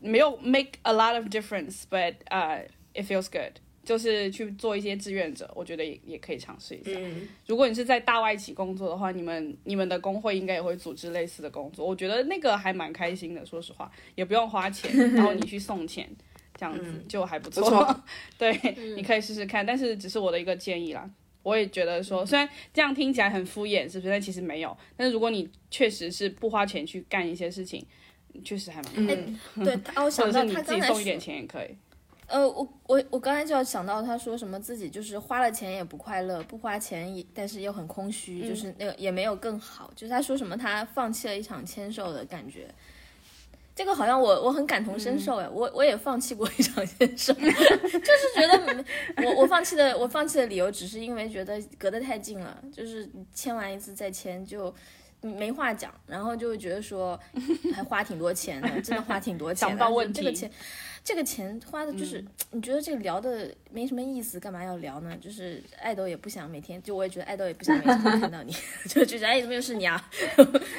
没有 make a lot of difference，but 呃、it feels good。就是去做一些志愿者，我觉得也也可以尝试一下。嗯，如果你是在大外企工作的话，你们你们的工会应该也会组织类似的工作，我觉得那个还蛮开心的。说实话，也不用花钱，然后你去送钱，这样子就还不错。不 错对，你可以试试看，但是只是我的一个建议啦。我也觉得说，虽然这样听起来很敷衍，是不是？但其实没有。但是如果你确实是不花钱去干一些事情，确实还蛮快乐。对，他我想到他刚才己送一点，钱也可以。呃，我我我刚才就要想到他说什么自己就是花了钱也不快乐，不花钱也但是又很空虚，就是那个也没有更好。就是他说什么他放弃了一场签售的感觉，这个好像我我很感同身受哎，我我也放弃过一场签售，就是觉得我我放弃的我放弃的理由只是因为觉得隔得太近了，就是签完一次再签就。没话讲，然后就会觉得说 还花挺多钱的，真的花挺多钱的。想不到问题这个钱，这个钱花的就是，你觉得这个聊的没什么意思，干嘛要聊呢？就是爱豆也不想每天，就我也觉得爱豆也不想每天看到你，就觉得哎怎么又是你啊？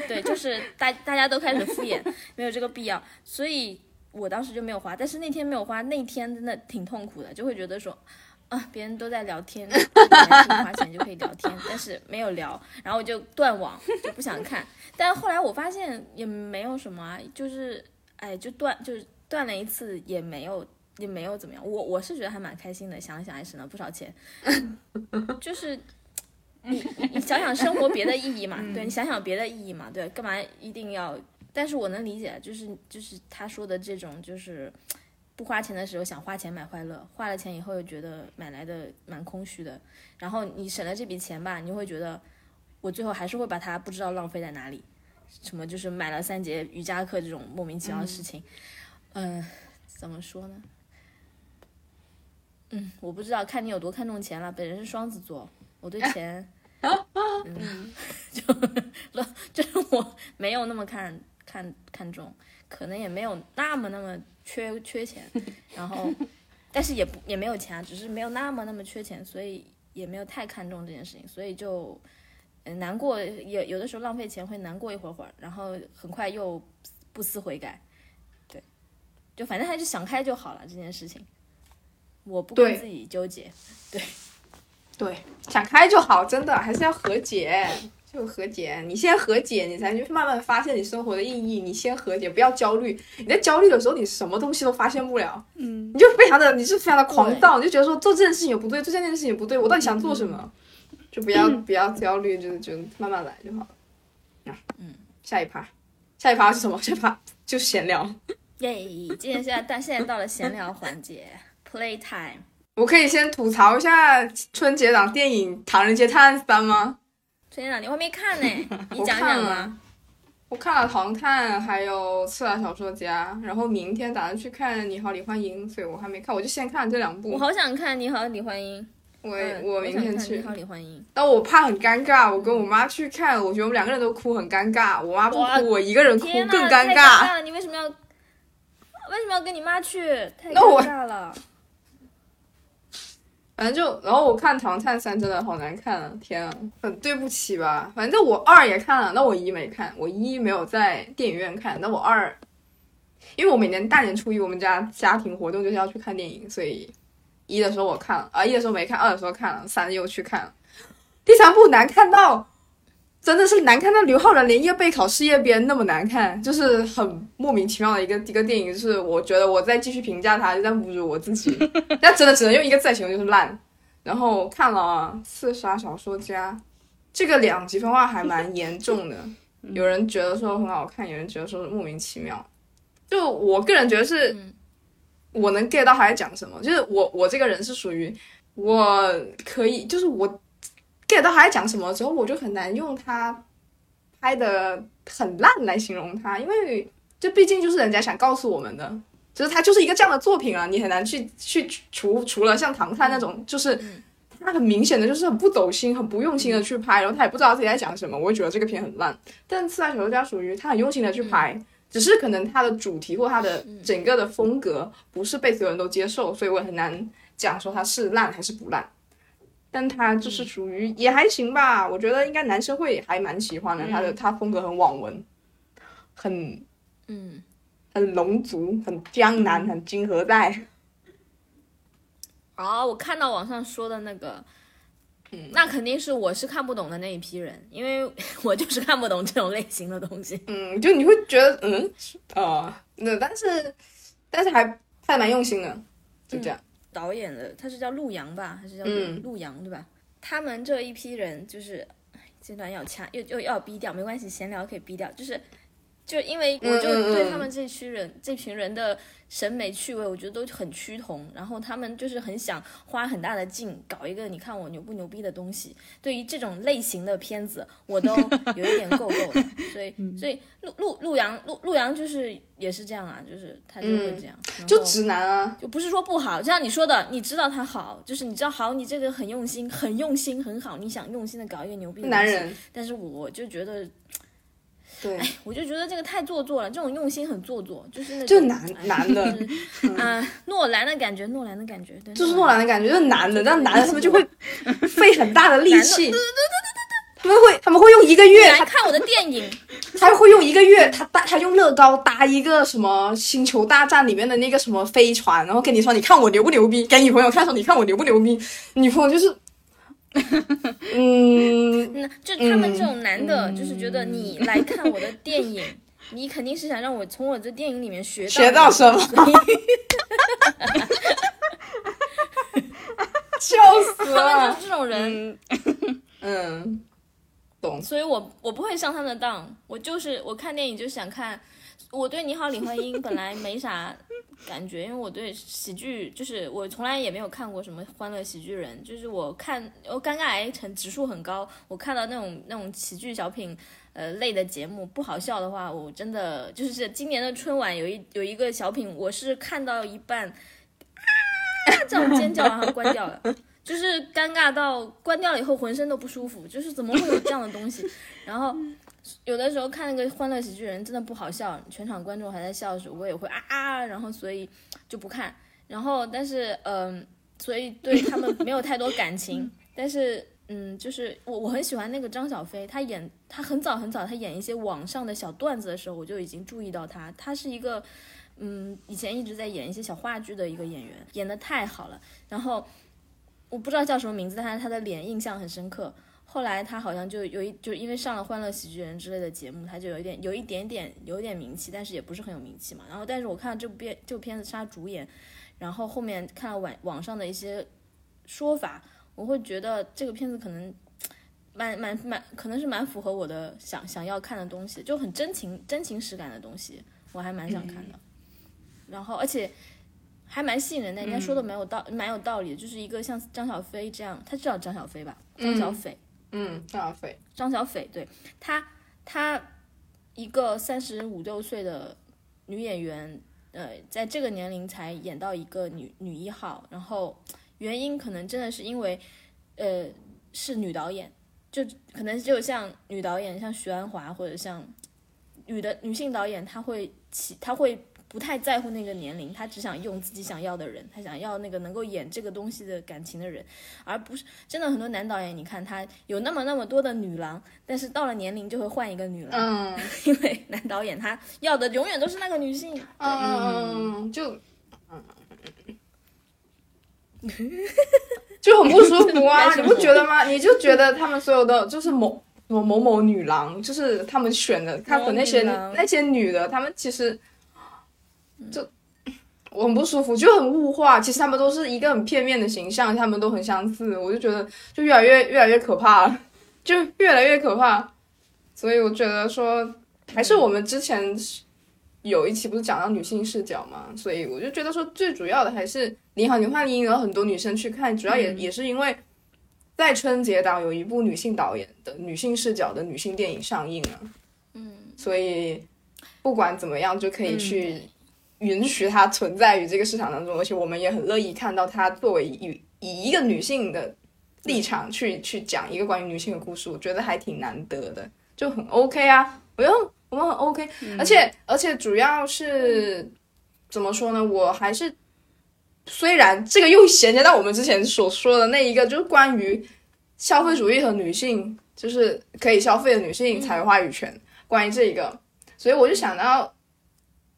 对，就是大大家都开始敷衍，没有这个必要，所以我当时就没有花。但是那天没有花，那天真的挺痛苦的，就会觉得说。啊，别人都在聊天，花钱就可以聊天，但是没有聊，然后我就断网，就不想看。但后来我发现也没有什么啊，就是哎，就断，就是断了一次，也没有，也没有怎么样。我我是觉得还蛮开心的，想想还省了不少钱。就是你你想想生活别的意义嘛，对你想想别的意义嘛，对，干嘛一定要？但是我能理解，就是就是他说的这种，就是不花钱的时候想花钱买快乐，花了钱以后又觉得买来的蛮空虚的。然后你省了这笔钱吧，你会觉得我最后还是会把它不知道浪费在哪里，什么就是买了三节瑜伽课这种莫名其妙的事情。嗯、怎么说呢？嗯，我不知道，看你有多看重钱了。本人是双子座，我对钱，嗯，就 就是我没有那么看看看重，可能也没有那么那么缺缺钱，然后，但是也不也没有钱啊，只是没有那么那么缺钱，所以也没有太看重这件事情，所以就。呃难过，有有的时候浪费钱会难过一会儿会儿，然后很快又不思悔改，对，就反正还是想开就好了这件事情，我不跟自己纠结，对对，想开就好，真的还是要和解，就和解。你先和解，你才去慢慢发现你生活的意义。你先和解，不要焦虑。你在焦虑的时候，你什么东西都发现不了，嗯，你就非常的，你是非常的狂躁，你就觉得说做这件事情也不对，做这件事情也不对，我到底想做什么？就不要不要焦虑，就是就慢慢来就好了。啊，嗯，下一趴，下一趴是什么？下一趴就闲聊。耶！今天现在但现在到了闲聊环节，play time。我可以先吐槽一下春节档电影《唐人街探案三》吗？春节档你还没看 呢，你讲讲吗？我看了《唐探》，还有《刺杀小说家》，然后明天打算去看《你好，李焕英》，所以我还没看，我就先看这两部。我好想看《你好，李焕英》。我嗯我明天去看你，好，李焕英》。但我怕很尴尬，我跟我妈去看，我觉得我们两个人都哭很尴尬，我妈不哭，我一个人哭更太尴尴尬。了！你为什么要为什么要跟你妈去？太尴尬了。反正就，然后我看《唐探三》真的好难看啊！天啊，很对不起吧？反正我二也看了，那我一没看，我一没有在电影院看，那我二，因为我每年大年初一我们家家庭活动就是要去看电影，所以一的时候我看了，啊一的时候没看，二的时候看了，三又去看了，第三部难看到。真的是难看到刘昊然连夜备考事业编那么难看，就是很莫名其妙的一个一个电影，就是我觉得我再继续评价它，就在侮辱我自己。那真的只能用一个字来形容，就是烂。然后看了《刺杀小说家》，这个两极分化还蛮严重的，有人觉得说很好看，有人觉得说是莫名其妙。就我个人觉得是，我能 get 到他在讲什么。就是我我这个人是属于我可以，就是我 get 到他在讲什么之后，我就很难用他拍的很烂来形容他，因为这毕竟就是人家想告诉我们的。就是他就是一个这样的作品啊，你很难去去除除了像《唐探》那种，就是他很明显的就是很不走心、很不用心的去拍，然后他也不知道自己在讲什么，我会觉得这个片很烂。但《刺杀小说家》属于他很用心的去拍，只是可能他的主题或他的整个的风格不是被所有人都接受，所以我很难讲说它是烂还是不烂。但他就是属于也还行吧，我觉得应该男生会还蛮喜欢的。他的他风格很网文，很嗯，很龙族，很江南，很金河在。哦，我看到网上说的那个，嗯那肯定是我是看不懂的那一批人，因为 我就是看不懂这种类型的东西。嗯，就你会觉得嗯啊，那、但是但是还还蛮用心的，就这样。导演的他是叫陆阳吧，还是叫陆陆阳对吧？他们这一批人就是，哎这段要掐，又又要逼掉，没关系，闲聊可以逼掉，就是。就因为我就对他们这群人、这群人的审美趣味，我觉得都很趋同。然后他们就是很想花很大的劲搞一个你看我牛不牛逼的东西。对于这种类型的片子，我都 有一点够够的。所以，嗯所以陆陆陆阳陆陆阳就是也是这样啊，就是他就会这样，就直男啊，就不是说不好，就像你说的，你知道他好，就是你知道好，你这个很用心，很用心，很好，你想用心的搞一个牛逼的东西男人，但是我就觉得，对，我就觉得这个太做作了，这种用心很做作，就是那种就男哎男的就是啊、诺兰的感觉，诺兰的感觉，对，就是诺兰的感觉，就是男的，但男的他们就会费很大的力气，他们会他们会用一个月，来看我的电影，他会用一个月，他搭他用乐高搭一个什么星球大战里面的那个什么飞船，然后跟你说你看我牛不牛逼，给女朋友看说你看我牛不牛逼，女朋友就是，嗯，那，就他们这种男的，就是觉得你来看我的电影。你肯定是想让我从我这电影里面学到学到什么 笑死他们了就，是这种人，嗯，懂，所以我我不会上他们的当，我就是我看电影就想看。我对《你好，李焕英》本来没啥感觉，因为我对喜剧就是我从来也没有看过什么《欢乐喜剧人》，就是我看我尴尬癌很指数很高，我看到那种那种喜剧小品呃类的节目不好笑的话，我真的就是今年的春晚有一有一个小品，我是看到一半啊这种尖叫，然后关掉了。就是尴尬到关掉了以后浑身都不舒服，就是怎么会有这样的东西？然后有的时候看那个《欢乐喜剧人》真的不好笑，全场观众还在笑的时候，我也会啊啊，然后所以就不看。然后但是嗯、所以对他们没有太多感情。但是嗯，就是我我很喜欢那个张小飞，他演他很早很早，他演一些网上的小段子的时候，我就已经注意到他，他是一个嗯以前一直在演一些小话剧的一个演员，演的太好了。然后我不知道叫什么名字，但是他的脸印象很深刻。后来他好像就有一，就因为上了《欢乐喜剧人》之类的节目，他就有一点有一点点有点名气，但是也不是很有名气嘛。然后，但是我看到这部片这部片子是他主演，然后后面看了网网上的一些说法，我会觉得这个片子可能蛮蛮蛮可能是蛮符合我的想想要看的东西，就很真情真情实感的东西，我还蛮想看的。然后，而且还蛮吸引人的，人家说的蛮有道蛮有道理的，就是一个像张小斐这样，他知道张小斐吧？张小斐。嗯，嗯张小斐，张小斐，对她，她一个三十五六岁的女演员，呃，在这个年龄才演到一个女女一号，然后原因可能真的是因为，呃，是女导演，就可能就像女导演，像徐安华或者像女的女性导演，她会起，她会。不太在乎那个年龄，他只想用自己想要的人，他想要那个能够演这个东西的感情的人，而不是真的很多男导演，你看他有那么那么多的女郎，但是到了年龄就会换一个女郎，嗯 因为男导演他要的永远都是那个女性。嗯，就，嗯，就很不舒服啊！你不觉得吗？你就觉得他们所有的就是某某某某女郎，就是他们选的，他的那些那些女的，他们其实就我很不舒服，就很物化。其实他们都是一个很片面的形象，他们都很相似，我就觉得就越来越越来越可怕了，就越来越可怕。所以我觉得说，还是我们之前有一期不是讲到女性视角嘛，所以我就觉得说，最主要的还是《你好，刘焕英》有很多女生去看，主要也、也是因为在春节档有一部女性导演的女性视角的女性电影上映了，嗯，所以不管怎么样就可以去允许它存在于这个市场当中，而且我们也很乐意看到它作为以以一个女性的立场去去讲一个关于女性的故事，我觉得还挺难得的，就很 OK 啊，我觉得我们很 OK，、而且而且主要是怎么说呢？我还是虽然这个又衔接到我们之前所说的那一个，就是关于消费主义和女性，就是可以消费的女性才有话语权，关于这一个，所以我就想到，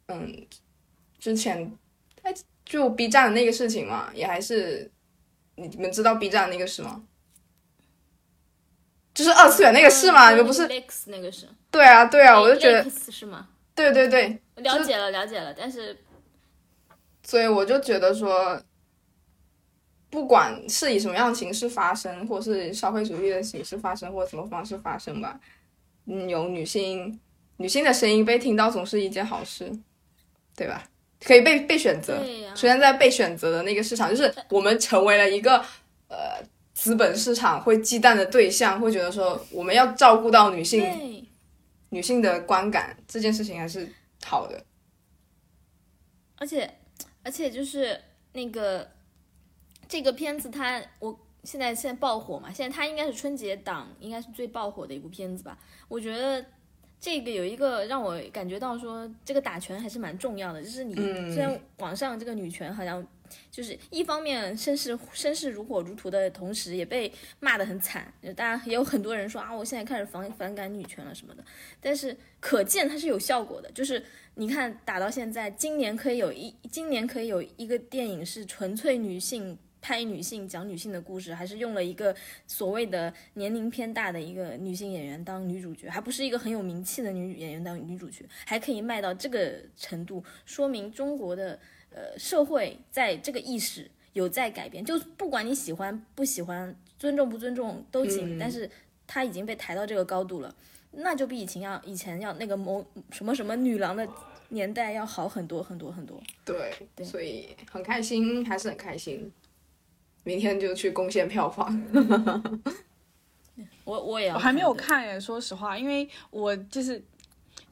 嗯，之前哎就 B 站的那个事情嘛，也还是你们知道 B 站那个事吗？就是二次元那个事吗？你们不是？那个是？对啊，对啊，我就觉得，是吗？对对对，了解了，了解了，但是所以我就觉得说，不管是以什么样的形式发生，或是消费主义的形式发生，或什么方式发生吧，嗯，有女性女性的声音被听到，总是一件好事，对吧？可以被被选择，出现在被选择的那个市场，就是我们成为了一个呃资本市场会忌惮的对象，会觉得说我们要照顾到女性，女性的观感，这件事情还是好的。而且而且就是那个这个片子它，我现在现在爆火嘛，现在它应该是春节档应该是最爆火的一部片子吧。我觉得这个有一个让我感觉到说，这个打拳还是蛮重要的，就是你嗯虽然网上这个女权好像。就是一方面声势声势如火如荼的同时，也被骂得很惨。就大家也有很多人说啊，我现在开始反反感女权了什么的。但是可见它是有效果的，就是你看打到现在，今年可以有一今年可以有一个电影是纯粹女性拍女性讲女性的故事，还是用了一个所谓的年龄偏大的一个女性演员当女主角，还不是一个很有名气的女演员当女主角，还可以卖到这个程度，说明中国的呃社会在这个意识有在改变，就不管你喜欢不喜欢，尊重不尊重都行，嗯但是它已经被抬到这个高度了。那就比以前要以前要那个某什么什么女郎的年代要好很多很多很多。对，对所以很开心，还是很开心。明天就去贡献票房。我我也要我还没有看耶，说实话，因为我就是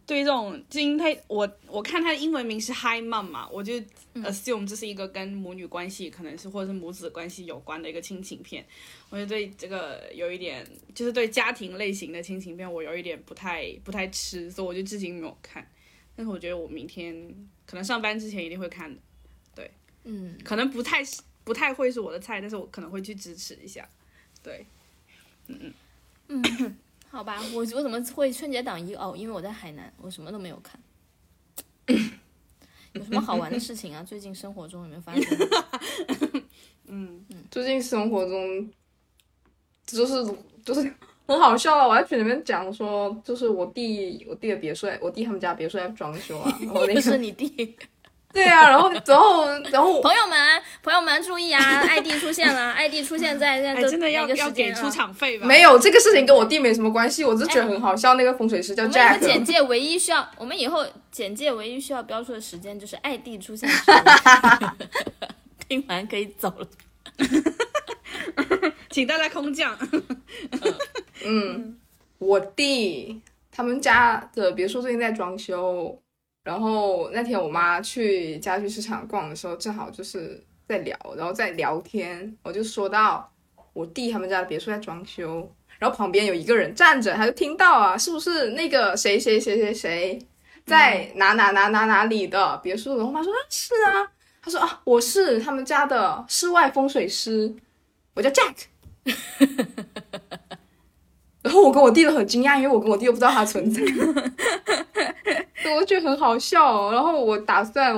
对这种，就因为我我看它的英文名是 Hi Mom 嘛，我就嗯。assume 这是一个跟母女关系可能是或者是母子关系有关的一个亲情片，我就对这个有一点，就是对家庭类型的亲情片我有一点不太不太吃，所以我就至今没有看。但是我觉得我明天可能上班之前一定会看的，对。嗯，可能不太是不太会是我的菜，但是我可能会去支持一下。对，嗯嗯好吧，我我怎么会春节档一哦？因为我在海南，我什么都没有看。有什么好玩的事情啊？最近生活中有没有发生？最近生活中，就是就是很好笑啊！我在群里面讲说，就是我弟我弟的别墅，我弟他们家别墅在装修啊，然后那又是你弟。对啊，然后然后然后朋友们，朋友们注意啊！艾迪出现了，艾迪出现在现在真的要要给出场费吧？没有这个事情跟我弟没什么关系，我只是觉得很好笑。那个风水师叫我们 Jack，简介唯一需要，我们以后简介唯一需要标出的时间就是艾迪出现时间。听完可以走了。请大家空降。嗯我弟他们家的别墅最近在装修，然后那天我妈去家具市场逛的时候，正好就是在聊，然后在聊天，我就说到我弟他们家的别墅在装修，然后旁边有一个人站着，他就听到啊，是不是那个谁谁谁谁谁在哪哪哪哪哪里的别墅？然后我妈说啊是啊，他说啊我是他们家的室外风水师，我叫 Jack。然后我跟我弟都很惊讶，因为我跟我弟又不知道他存在，我觉得很好笑、哦。然后我打算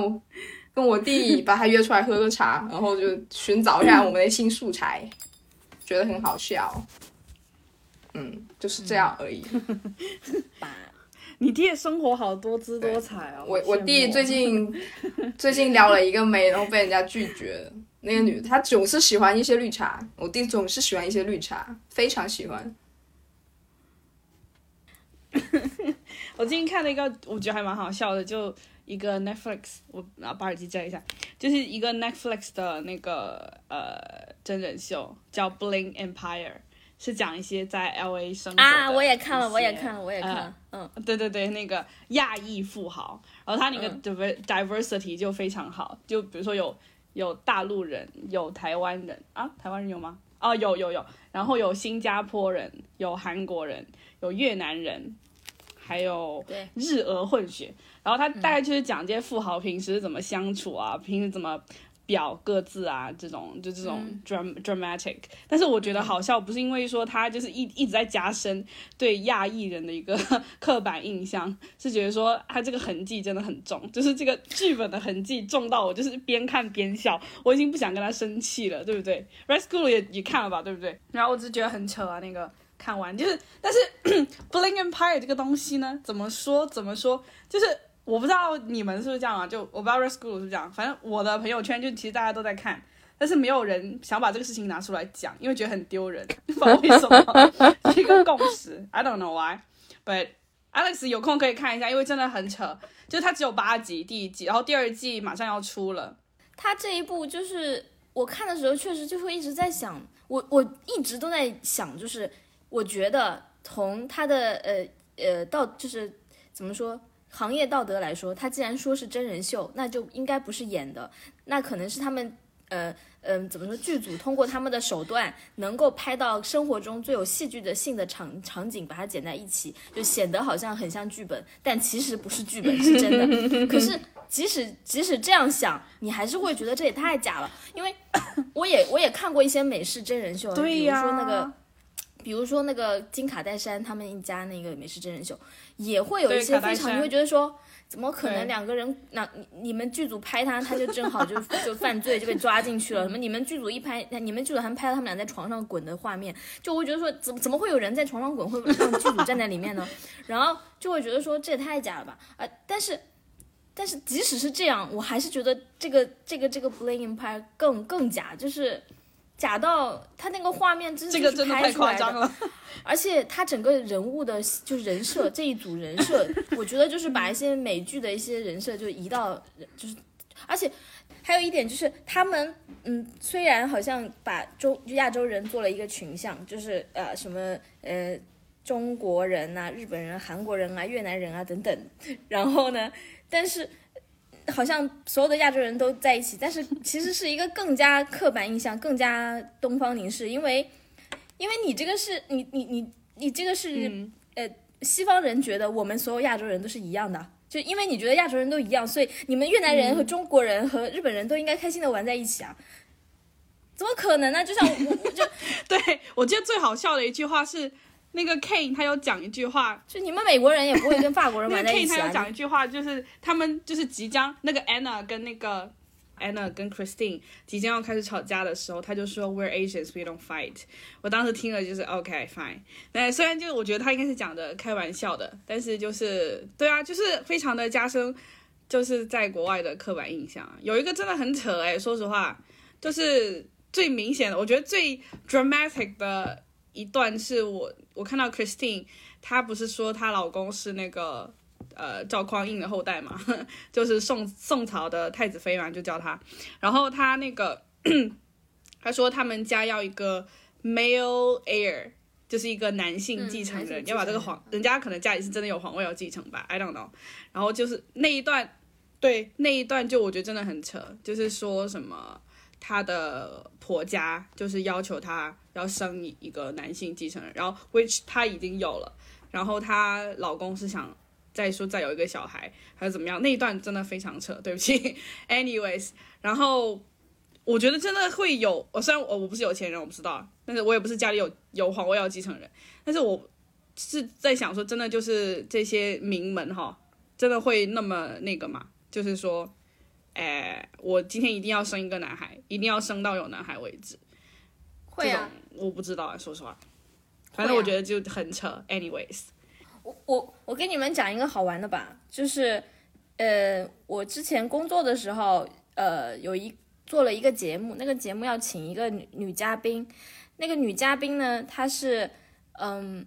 跟我弟把他约出来喝个茶，然后就寻找一下我们的新素材，觉得很好笑。嗯，就是这样而已。你弟的生活好多姿多彩哦！我我弟最近最近撩了一个妹，然后被人家拒绝了。那个女的，她总是喜欢一些绿茶，我弟总是喜欢一些绿茶，非常喜欢。我最近看了一个，我觉得还蛮好笑的，就一个 Netflix，我啊把耳机摘一下，就是一个 Netflix 的那个呃真人秀，叫《Bling Empire》，是讲一些在 LA 生活的啊，我也看了，我也看了，我也看了。嗯，对对对，那个亚裔富豪，然后他那个 diver diversity 就非常好，就比如说有有大陆人，有台湾人啊，台湾人有吗？哦，有有有，然后有新加坡人，有韩国人，有越南人，还有对日俄混血。然后他大概就是讲这些富豪平时怎么相处啊，平时怎么。表各自啊，这种就这种 dram dramatic。但是我觉得好笑，不是因为说他就是一一直在加深对亚裔人的一个 刻板印象，是觉得说他这个痕迹真的很重，就是这个剧本的痕迹重到我就是边看边笑，我已经不想跟他生气了，对不对 School 也也看了吧，对不对？然后我只觉得很扯啊，那个看完就是，但是 Bling Empire 这个东西呢，怎么说怎么说，就是。我不知道你们是不是这样啊？就我不知道 Red School 是不是这样，反正我的朋友圈就其实大家都在看，但是没有人想把这个事情拿出来讲，因为觉得很丢人，不知道为什么，是一个共识。I don't know why，but Alex 有空可以看一下，因为真的很扯。就是它只有八集，第一季，然后第二季马上要出了。他这一部就是我看的时候，确实就会一直在想，我我一直都在想，就是我觉得从他的呃呃道就是怎么说。行业道德来说，他既然说是真人秀，那就应该不是演的，那可能是他们，呃，嗯，怎么说？剧组通过他们的手段，能够拍到生活中最有戏剧的性的场场景，把它剪在一起，就显得好像很像剧本，但其实不是剧本，是真的。可是即使即使这样想，你还是会觉得这也太假了，因为 我也我也看过一些美式真人秀，比如说那个。比如说那个金卡戴珊他们一家那个美食真人秀，也会有一些非常，你会觉得说，怎么可能两个人，那你们剧组拍他，他就正好就 就犯罪就被抓进去了？什么你们剧组一拍，你们剧组还拍到他们俩在床上滚的画面，就会觉得说，怎么怎么会有人在床上滚，会让剧组站在里面呢？然后就会觉得说，这也太假了吧？啊，但是但是即使是这样，我还是觉得这个这个这个 Bling Empire 更更假，就是。假到他那个画面真的是拍出来的，而且他整个人物的，就是人设这一组人设，我觉得就是把一些美剧的一些人设就移到，就是，而且还有一点就是他们，嗯，虽然好像把中亚洲人做了一个群像，就是呃什么呃中国人啊、日本人、韩国人啊、越南人啊等等，然后呢，但是。好像所有的亚洲人都在一起，但是其实是一个更加刻板印象、更加东方凝视，因为，因为你这个是你你你你这个是呃西方人觉得我们所有亚洲人都是一样的，就因为你觉得亚洲人都一样，所以你们越南人和中国人和日本人都应该开心的玩在一起啊？怎么可能呢？就像我我就 对我记得最好笑的一句话是。那个 Kane 他有讲一句话，就你们美国人也不会跟法国人玩在一起啊。Kane 他有讲一句话，就是他们就是即将那个 Anna 跟那个 Anna 跟 Christine 即将要开始吵架的时候，他就说 We're Asians, we don't fight。我当时听了就是 OK fine。那虽然就是我觉得他应该是讲的开玩笑的，但是就是对啊，就是非常的加深就是在国外的刻板印象。有一个真的很扯哎，说实话，就是最明显的，我觉得最 dramatic 的。一段是我我看到 Christine，她不是说她老公是那个呃赵匡胤的后代嘛，就是宋宋朝的太子妃嘛，就叫他。然后他那个 他说他们家要一个 male heir，就是一个男性继承人，要把这个皇，人家可能家里是真的有皇位要继承吧，I don't know。然后就是那一段，对那一段就我觉得真的很扯，就是说什么。她的婆家就是要求她要生一个男性继承人，然后 which 她已经有了，然后她老公是想再说再有一个小孩还是怎么样？那一段真的非常扯，对不起。Anyways，然后我觉得真的会有，我虽然我我不是有钱人，我不知道，但是我也不是家里有有皇位要继承人，但是我是在想说，真的就是这些名门哈，真的会那么那个吗？就是说。哎，我今天一定要生一个男孩，一定要生到有男孩为止。会啊，我不知道啊，说实话，反正我觉得就很扯。Anyways，我我我跟你们讲一个好玩的吧，就是呃，我之前工作的时候，呃，有一做了一个节目，那个节目要请一个女女嘉宾，那个女嘉宾呢，她是嗯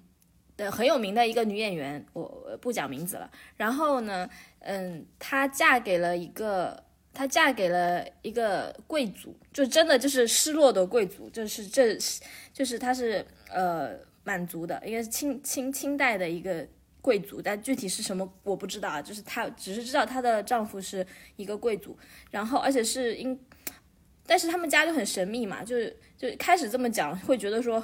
的很有名的一个女演员，我不讲名字了。然后呢，嗯，她嫁给了一个。她嫁给了一个贵族，就真的就是失落的贵族，就是这，就是她是呃满族的，应该是清清清代的一个贵族，但具体是什么我不知道啊。就是她只是知道她的丈夫是一个贵族，然后而且是因但是他们家就很神秘嘛，就是就开始这么讲，会觉得说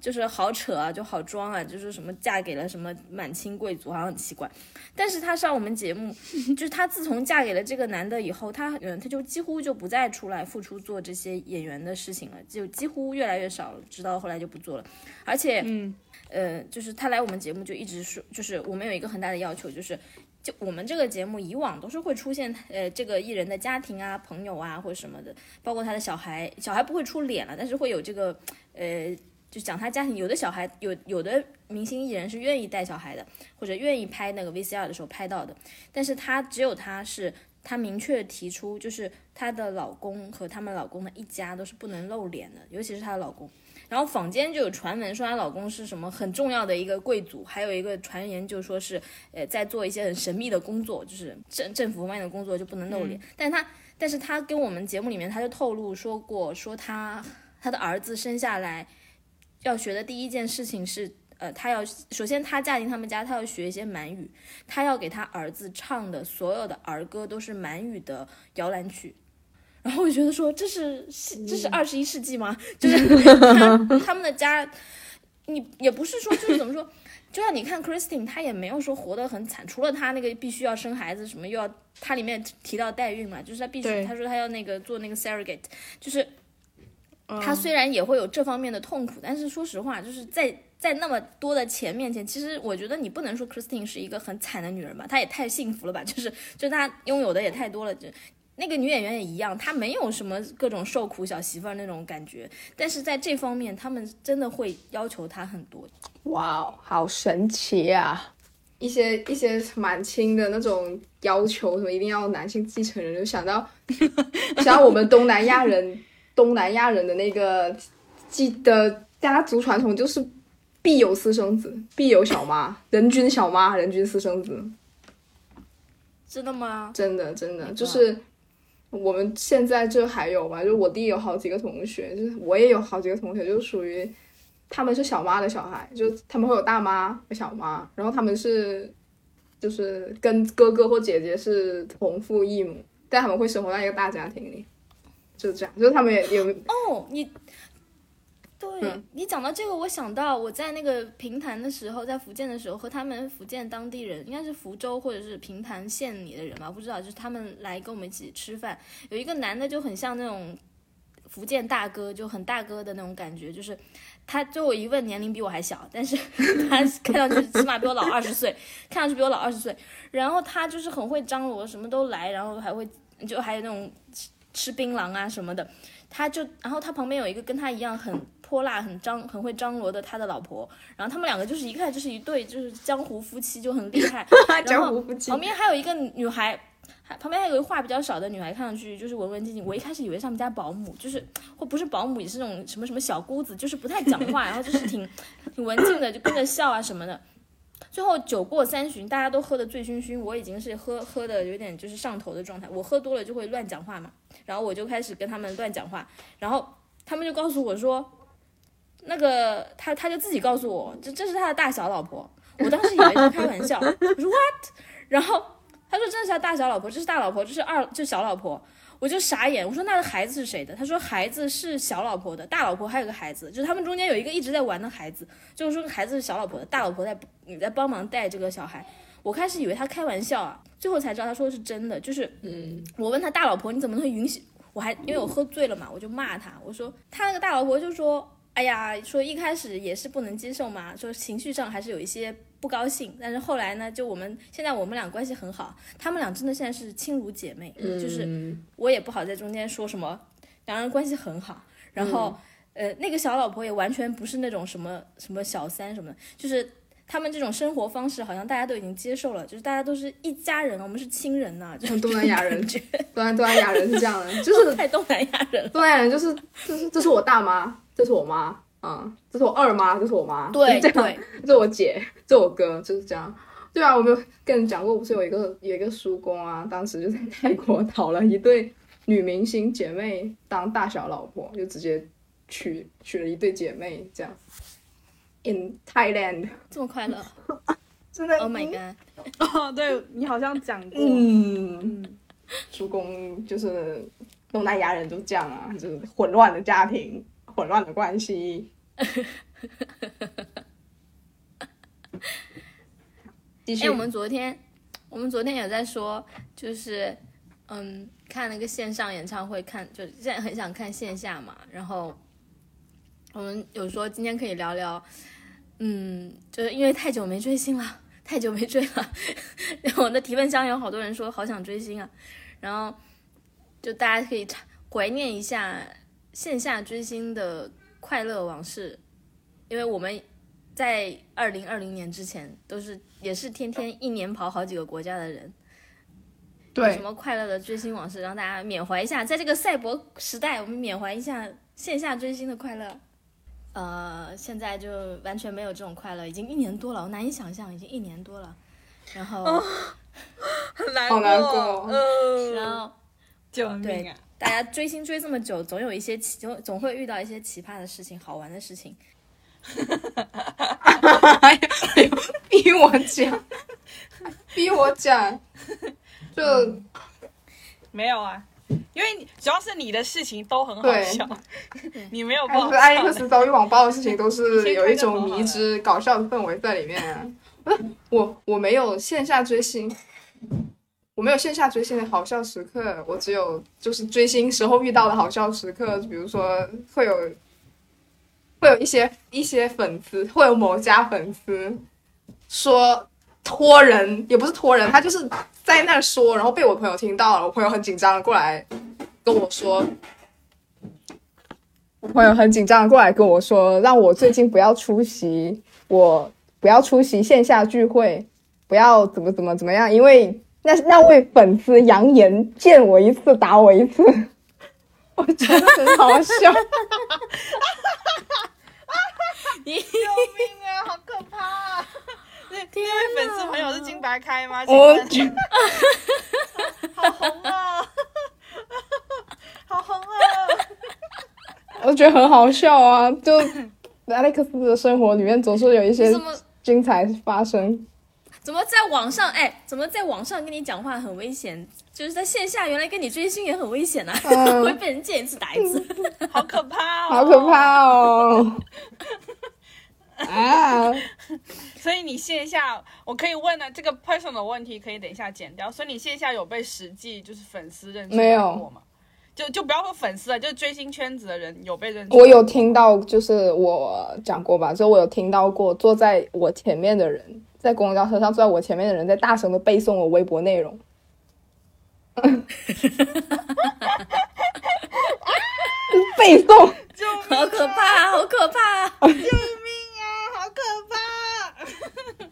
就是好扯啊，就好装啊，就是什么嫁给了什么满清贵族，好像很奇怪。但是她上我们节目，就是她自从嫁给了这个男的以后，她嗯，她就几乎就不再出来付出做这些演员的事情了，就几乎越来越少了，直到后来就不做了。而且，嗯，呃，就是她来我们节目就一直说，就是我们有一个很大的要求，就是。就我们这个节目以往都是会出现，呃，这个艺人的家庭啊、朋友啊或者什么的，包括他的小孩，小孩不会出脸了，但是会有这个，呃，就讲他家庭。有的小孩有有的明星艺人是愿意带小孩的，或者愿意拍那个 VCR 的时候拍到的，但是他只有他是，他明确提出，就是她的老公和他们老公的一家都是不能露脸的，尤其是她的老公。然后坊间就有传闻说她老公是什么很重要的一个贵族，还有一个传言就说是，呃，在做一些很神秘的工作，就是政政府方面的工作就不能露脸。但是她，但是她跟我们节目里面她就透露说过，说她她的儿子生下来要学的第一件事情是，呃，她要首先她嫁进他们家，她要学一些满语，她要给她儿子唱的所有的儿歌都是满语的摇篮曲。然后我觉得说这是这是二十一世纪吗？就是 他他们的家，你也不是说就是怎么说，就像你看 Christine，她也没有说活得很惨，除了她那个必须要生孩子什么，又要她里面提到代孕嘛，就是她必须，她说她要那个做那个 surrogate，就是她虽然也会有这方面的痛苦，但是说实话，就是在在那么多的钱面前，其实我觉得你不能说 Christine 是一个很惨的女人吧，她也太幸福了吧，就是就她拥有的也太多了，就。那个女演员也一样，她没有什么各种受苦小媳妇儿那种感觉，但是在这方面，他们真的会要求她很多。哇，好神奇啊！一些一些满清的那种要求，什么一定要男性继承人，就想到 想到我们东南亚人，东南亚人的那个记的家族传统就是必有私生子，必有小妈，人均小妈，人均私生子。真的吗？真的真的就是。我们现在这还有吧？就我弟有好几个同学，就是我也有好几个同学，就属于他们是小妈的小孩，就他们会有大妈和小妈，然后他们是就是跟哥哥或姐姐是同父异母，但他们会生活在一个大家庭里，就是这样，就是他们也有哦，你。对你讲到这个，我想到我在那个平潭的时候，在福建的时候，和他们福建当地人，应该是福州或者是平潭县里的人吧，不知道，就是他们来跟我们一起吃饭，有一个男的就很像那种福建大哥，就很大哥的那种感觉，就是他就我一问年龄比我还小，但是 他看上去起码比我老二十岁，看上去比我老二十岁，然后他就是很会张罗，什么都来，然后还会就还有那种吃槟榔啊什么的，他就然后他旁边有一个跟他一样很。泼辣很张很会张罗的他的老婆，然后他们两个就是一看就是一对就是江湖夫妻就很厉害，江湖夫妻旁边还有一个女孩，还旁边还有一个话比较少的女孩，看上去就是文文静静。我一开始以为是他们家保姆，就是或不是保姆也是那种什么什么小姑子，就是不太讲话，然后就是挺 挺文静的，就跟着笑啊什么的。最后酒过三巡，大家都喝得醉醺醺，我已经是喝喝的有点就是上头的状态。我喝多了就会乱讲话嘛，然后我就开始跟他们乱讲话，然后他们就告诉我说。那个他他就自己告诉我，这这是他的大小老婆。我当时以为他开玩笑，我说 what？然后他说这是他大小老婆，这是大老婆，这是二，这小老婆。我就傻眼，我说那孩子是谁的？他说孩子是小老婆的，大老婆还有个孩子，就是他们中间有一个一直在玩的孩子，就是说孩子是小老婆的，大老婆在你在帮忙带这个小孩。我开始以为他开玩笑啊，最后才知道他说的是真的。就是嗯，我问他大老婆你怎么能允许？我还因为我喝醉了嘛，我就骂他，我说他那个大老婆就说。哎呀，说一开始也是不能接受嘛，说情绪上还是有一些不高兴，但是后来呢，就我们现在我们俩关系很好，他们俩真的现在是亲如姐妹，就是。我也不好在中间说什么，两人关系很好，然后呃那个小老婆也完全不是那种什么什么小三什么的，就是他们这种生活方式好像大家都已经接受了，就是大家都是一家人，我们是亲人呐，就东南亚人，东南东南亚人是这样的，就是 太东南亚人，东南亚人就是就是这是我大妈。这是我妈，嗯，这是我二妈，这是我妈，对对，这是我姐，这是我哥，就是这样。对啊，我没有跟你讲过，不是有一个有一个叔公啊，当时就在泰国讨了一对女明星姐妹当大小老婆，就直接娶娶了一对姐妹，这样。In Thailand，这么快乐，真的？Oh my god！哦，对你好像讲过，嗯，叔公就是。东南亚人都这样啊，就是混乱的家庭，混乱的关系。继续哎，我们昨天我们昨天有在说，就是嗯，看那个线上演唱会，看就现在很想看线下嘛，然后我们有说今天可以聊聊，嗯，就是因为太久没追星了，太久没追了，然后我的提问箱有好多人说好想追星啊，然后就大家可以怀念一下线下追星的快乐往事，因为我们在二零二零年之前都是也是天天一年跑好几个国家的人，有对什么快乐的追星往事，让大家缅怀一下，在这个赛博时代，我们缅怀一下线下追星的快乐。呃，现在就完全没有这种快乐，已经一年多了，我难以想象，已经一年多了。然后，很难好难过呃然后救命啊！大家追星追这么久，总有一些奇，总总会遇到一些奇葩的事情、好玩的事情。哎呦逼我讲，逼我讲，就没有啊，因为你主要是你的事情都很好笑，你没有不但好是艾利克。斯遭遇网暴的事情都是有一种迷之搞笑的氛围在里面啊。不 是我，我没有线下追星，我没有线下追星的好笑时刻，我只有就是追星时候遇到的好笑时刻，比如说会有会有一些一些粉丝，会有某家粉丝说托人，也不是托人，他就是在那说，然后被我朋友听到了，我朋友很紧张的过来跟我说。我朋友很紧张的过来跟我说，让我最近不要出席，我不要出席线下聚会，不要怎么怎么怎么样，因为那那位粉丝扬言见我一次打我一次，我觉得很好笑。你救命啊！好可怕、啊！那那位粉丝朋友是金白开吗？请我问觉好红啊！好红啊！我觉得很好笑啊，就 Alex 的生活里面总是有一些精彩发生。怎么在网上哎，怎么在网上跟你讲话很危险？就是在线下原来跟你追星也很危险呐、啊，嗯 会被人见一次打一次。好可怕哦！好可！怕哦！啊，所以你线下，我可以问的，这个 personal 的问题可以等一下剪掉。所以你线下有被实际就是粉丝认出来没有过吗？就就不要说粉丝了，就是追星圈子的人有被认出来我有听到，就是我讲过吧，就我有听到过坐在我前面的人，在公交车上坐在我前面的人在大声的背诵我微博内容。背诵，就！好可怕，好可怕！可怕！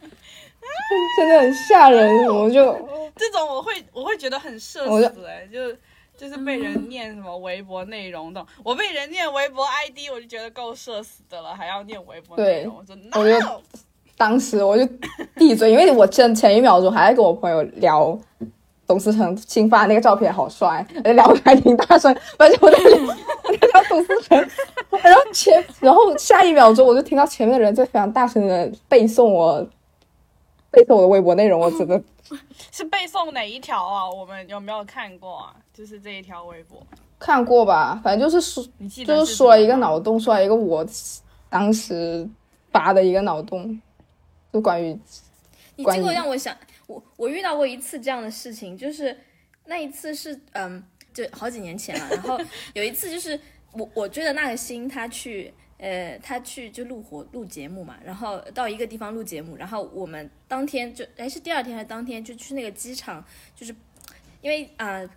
真的很吓人，我就 这种我会我会觉得很社死哎、就就是被人念什么微博内容的，我被人念微博 ID 我就觉得够社死的了，还要念微博内容，我就 no，当时我就闭嘴，因为我前前一秒钟还在跟我朋友聊董思成新发那个照片好帅，聊得还挺大声，反正我在聊我在聊董思成，然后前然后下一秒钟我就听到前面的人在非常大声的背诵我背诵我的微博内容，我真的 是背诵哪一条啊？我们有没有看过啊？就是这一条微博，看过吧，反正就是说你记得就是说了一个脑洞，说了一个我当时发的一个脑洞，就关于你这个让我想，我我遇到过一次这样的事情，就是那一次是嗯，就好几年前了。然后 有一次就是我我追的那个星，他去呃他去就录活录节目嘛，然后到一个地方录节目，然后我们当天就哎是第二天还是当天就去那个机场，就是因为啊。呃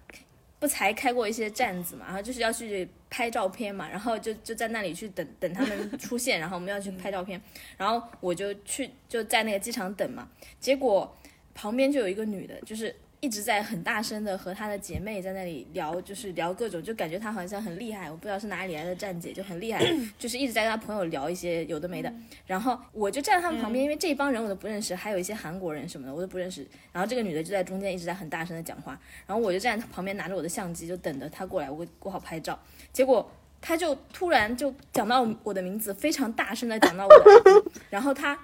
不才开过一些站子嘛，然后就是要去拍照片嘛，然后就就在那里去等等他们 出现，然后我们要去拍照片，然后我就去就在那个机场等嘛，结果旁边就有一个女的，就是一直在很大声的和她的姐妹在那里聊，就是聊各种，就感觉她好像很厉害，我不知道是哪里来的站姐，就很厉害，就是一直在跟她朋友聊一些有的没的。然后我就站在他们旁边，因为这一帮人我都不认识，还有一些韩国人什么的我都不认识。然后这个女的就在中间一直在很大声的讲话，然后我就站在她旁边拿着我的相机，就等着她过来，我我好拍照。结果她就突然就讲到我的名字，非常大声的讲到我的，然后她。他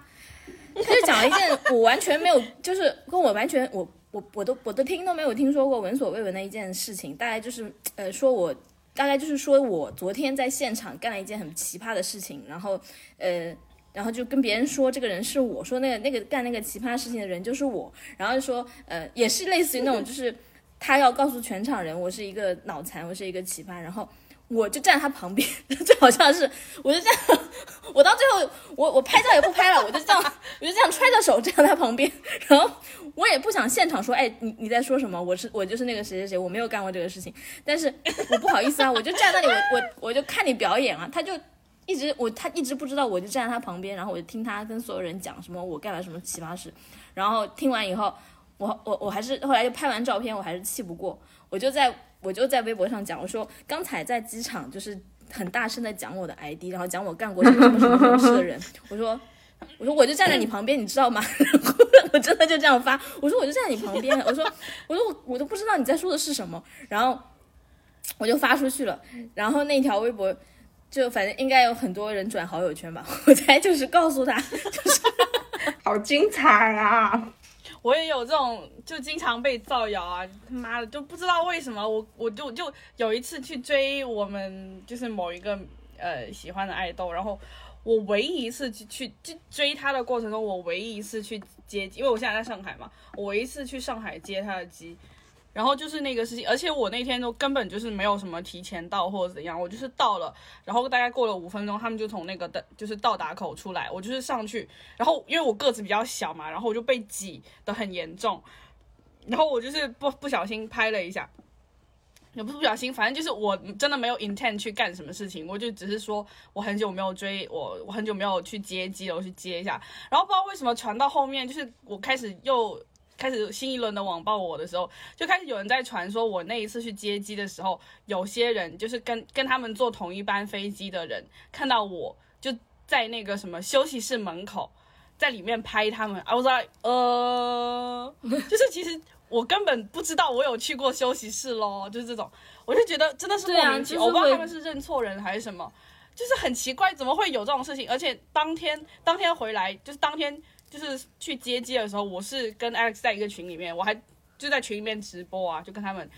他就讲了一件我完全没有，就是跟我完全我我我都我都听都没有听说过闻所未闻的一件事情，大概就是呃说我大概就是说我昨天在现场干了一件很奇葩的事情，然后呃然后就跟别人说这个人是我说那个那个干那个奇葩事情的人就是我，然后就说呃也是类似于那种就是他要告诉全场人我是一个脑残，我是一个奇葩，然后。我就站在他旁边，最好像是，我就这样，我到最后，我我拍照也不拍了，我就这样，我就这样揣着手站在他旁边，然后我也不想现场说，哎，你你在说什么？我是我就是那个谁谁谁，我没有干过这个事情，但是我不好意思啊，我就站那里，我我 我就看你表演啊，他就一直我他一直不知道，我就站在他旁边，然后我就听他跟所有人讲什么我干了什么奇葩事，然后听完以后，我我我还是后来就拍完照片，我还是气不过，我就在。我就在微博上讲，我说刚才在机场就是很大声的讲我的 ID，然后讲我干过什么什么什么事的人，我说我说我就站在你旁边，你知道吗？然 后我真的就这样发，我说我就站在你旁边，我说我说我我都不知道你在说的是什么，然后我就发出去了，然后那条微博就反正应该有很多人转好友圈吧，我猜就是告诉他，就是好精彩啊！我也有这种，就经常被造谣啊！他妈的，就不知道为什么我我就就有一次去追我们就是某一个呃喜欢的爱豆，然后我唯一一次去去去追他的过程中，我唯一一次去接，因为我现在在上海嘛，我唯一一次去上海接他的机。然后就是那个事情，而且我那天都根本就是没有什么提前到或者怎样，我就是到了，然后大概过了五分钟，他们就从那个的，就是到达口出来，我就是上去，然后因为我个子比较小嘛，然后我就被挤得很严重，然后我就是不不小心拍了一下，也不是不小心，反正就是我真的没有 intent 去干什么事情，我就只是说我很久没有追我，我很久没有去接机了，我去接一下，然后不知道为什么传到后面，就是我开始又。开始新一轮的网暴我的时候，就开始有人在传说，我那一次去接机的时候，有些人就是跟跟他们坐同一班飞机的人，看到我就在那个什么休息室门口，在里面拍他们。I was like，呃，就是其实我根本不知道我有去过休息室咯，就是这种，我就觉得真的是莫名其妙，我不知道他们是认错人还是什么，就是很奇怪，怎么会有这种事情？而且当天当天回来就是当天。就是去接机的时候，我是跟 Alex 在一个群里面，我还就在群里面直播啊，就跟他们，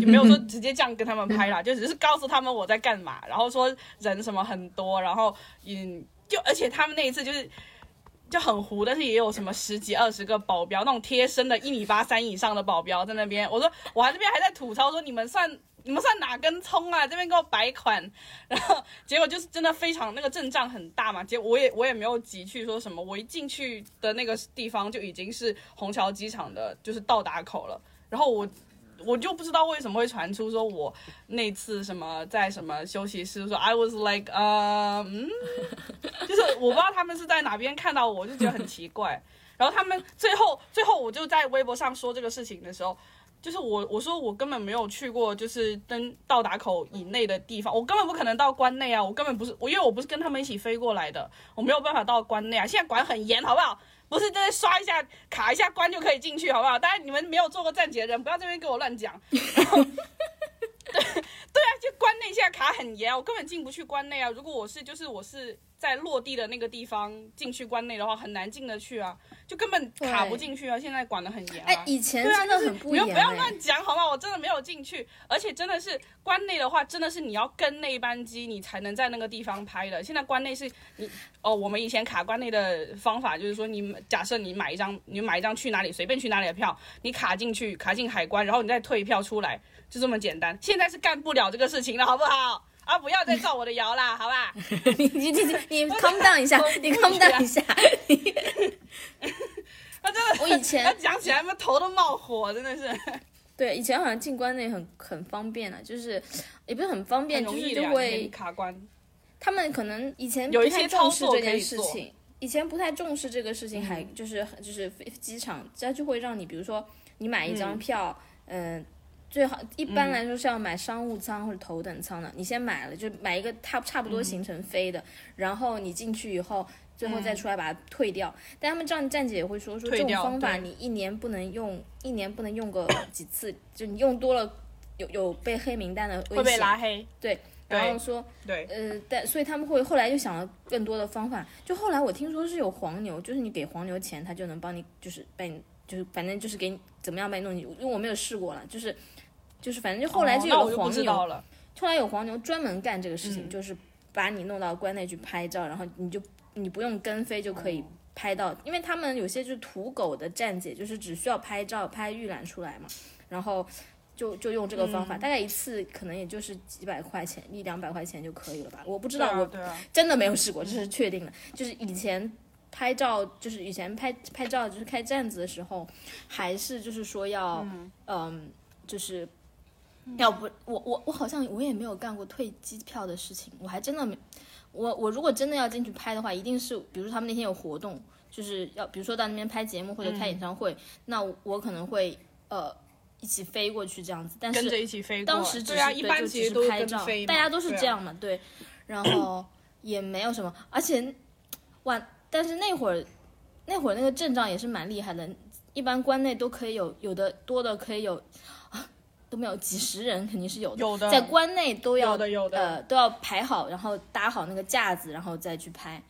就没有说直接这样跟他们拍啦，就只是告诉他们我在干嘛，然后说人什么很多，然后嗯，就而且他们那一次就是就很糊，但是也有什么十几二十个保镖，那种贴身的一米八三以上的保镖在那边，我说我还这边还在吐槽说你们算。你们算哪根葱啊？这边给我摆款，然后结果就是真的非常那个阵仗很大嘛。结果我也我也没有急去说什么，我一进去的那个地方就已经是虹桥机场的，就是到达口了。然后我我就不知道为什么会传出说我那次什么在什么休息室说 I was like 呃嗯，就是我不知道他们是在哪边看到我，就觉得很奇怪。然后他们最后最后我就在微博上说这个事情的时候。就是我我说我根本没有去过，就是登到达口以内的地方，我根本不可能到关内啊，我根本不是我，因为我不是跟他们一起飞过来的，我没有办法到关内啊。现在管很严，好不好？不是在刷一下卡一下关就可以进去，好不好？当然你们没有做过站姐的人，不要这边给我乱讲。对 对啊，就关内现在卡很严，我根本进不去关内啊。如果我是就是我是在落地的那个地方进去关内的话，很难进得去啊。就根本卡不进去啊！现在管得很严。哎，以前真的很不严。不要不要乱讲好吗？我真的没有进去，而且真的是关内的话，真的是你要跟那班机，你才能在那个地方拍的。现在关内是你哦，我们以前卡关内的方法就是说，你假设你买一张，你买一张去哪里随便去哪里的票，你卡进去，卡进海关，然后你再退票出来，就这么简单。现在是干不了这个事情了，好不好？啊，不要再造我的谣啦，好吧？你你你你 calm down 一下，你 calm down 一下。他真的，我以前他讲起来，他头都冒火，真的是。对，以前好像进关内很很方便啊，就是也不是很方便，就是就会卡关。他们可能以前有一些重视这件事情，以前不太重视这个事情，还就是就是飞机场，他就会让你，比如说你买一张票，嗯。最好一般来说是要买商务舱或者头等舱的。你先买了，就买一个差差不多行程飞的，然后你进去以后，最后再出来把它退掉。但他们这样站姐也会说说这种方法你一年不能用，一年不能用个几次，就你用多了有有被黑名单的危险。会被拉黑。对，然后说对，呃，但所以他们会后来就想了更多的方法。就后来我听说是有黄牛，就是你给黄牛钱，他就能帮你就是被。就是反正就是给你怎么样把你弄进去，因为我没有试过了，就是就是反正就后来就有黄牛。后来有黄牛专门干这个事情，嗯就是把你弄到关内去拍照，然后你就你不用跟飞就可以哦拍到，因为他们有些就是土狗的站姐，就是只需要拍照拍预览出来嘛，然后就就用这个嗯方法，大概一次可能也就是几百块钱，一两百块钱就可以了吧？我不知道，我真的没有试过，这是确定的。就是以前拍照，就是以前拍拍照，就是开站子的时候，还是就是说要，嗯就是要不我我我好像我也没有干过退机票的事情，我还真的没。我我如果真的要进去拍的话，一定是比如说他们那天有活动，就是要比如说到那边拍节目或者开演唱会，那我可能会呃一起飞过去这样子。但是跟着一起飞过。当时只对啊，是一般其实都拍照大家都是这样嘛，对。然后也没有什么，而且哇，但是那会儿那会儿那个阵仗也是蛮厉害的，一般关内都可以有，有的多的可以有啊都没有几十人肯定是有的，有的在关内都要有的有的呃都要排好，然后搭好那个架子，然后再去拍。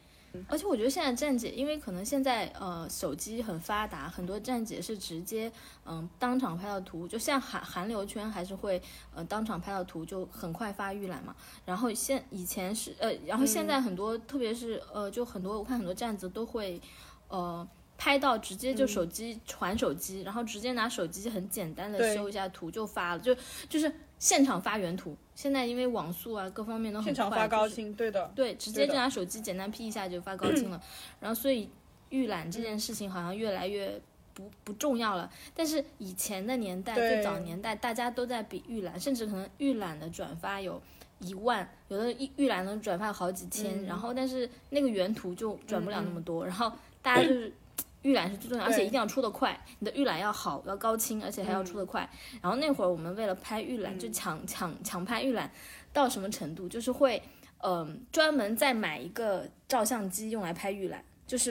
而且我觉得现在站姐，因为可能现在呃手机很发达，很多站姐是直接嗯当场拍到图，就像韩韩流圈还是会呃当场拍到图，就很快发预览嘛。然后现以前是呃，然后现在很多，特别是呃，就很多我看很多站子都会呃拍到直接就手机传手机，然后直接拿手机很简单的修一下图就发了，就就是现场发原图。现在因为网速啊各方面都很快，现场发高就是清，对的。对，直接就拿手机简单 P 一下就发高清了。然后所以预览这件事情好像越来越不不重要了。但是以前的年代，对最早年代，大家都在比预览，甚至可能预览的转发有一万，有的预预览能转发好几千，嗯然后但是那个原图就转不了那么多，然后大家就是。预览是最重要，而且一定要出得快，你的预览要好，要高清，而且还要出得快。然后那会儿我们为了拍预览，就抢抢抢拍预览，到什么程度？就是会嗯，专门再买一个照相机用来拍预览，就是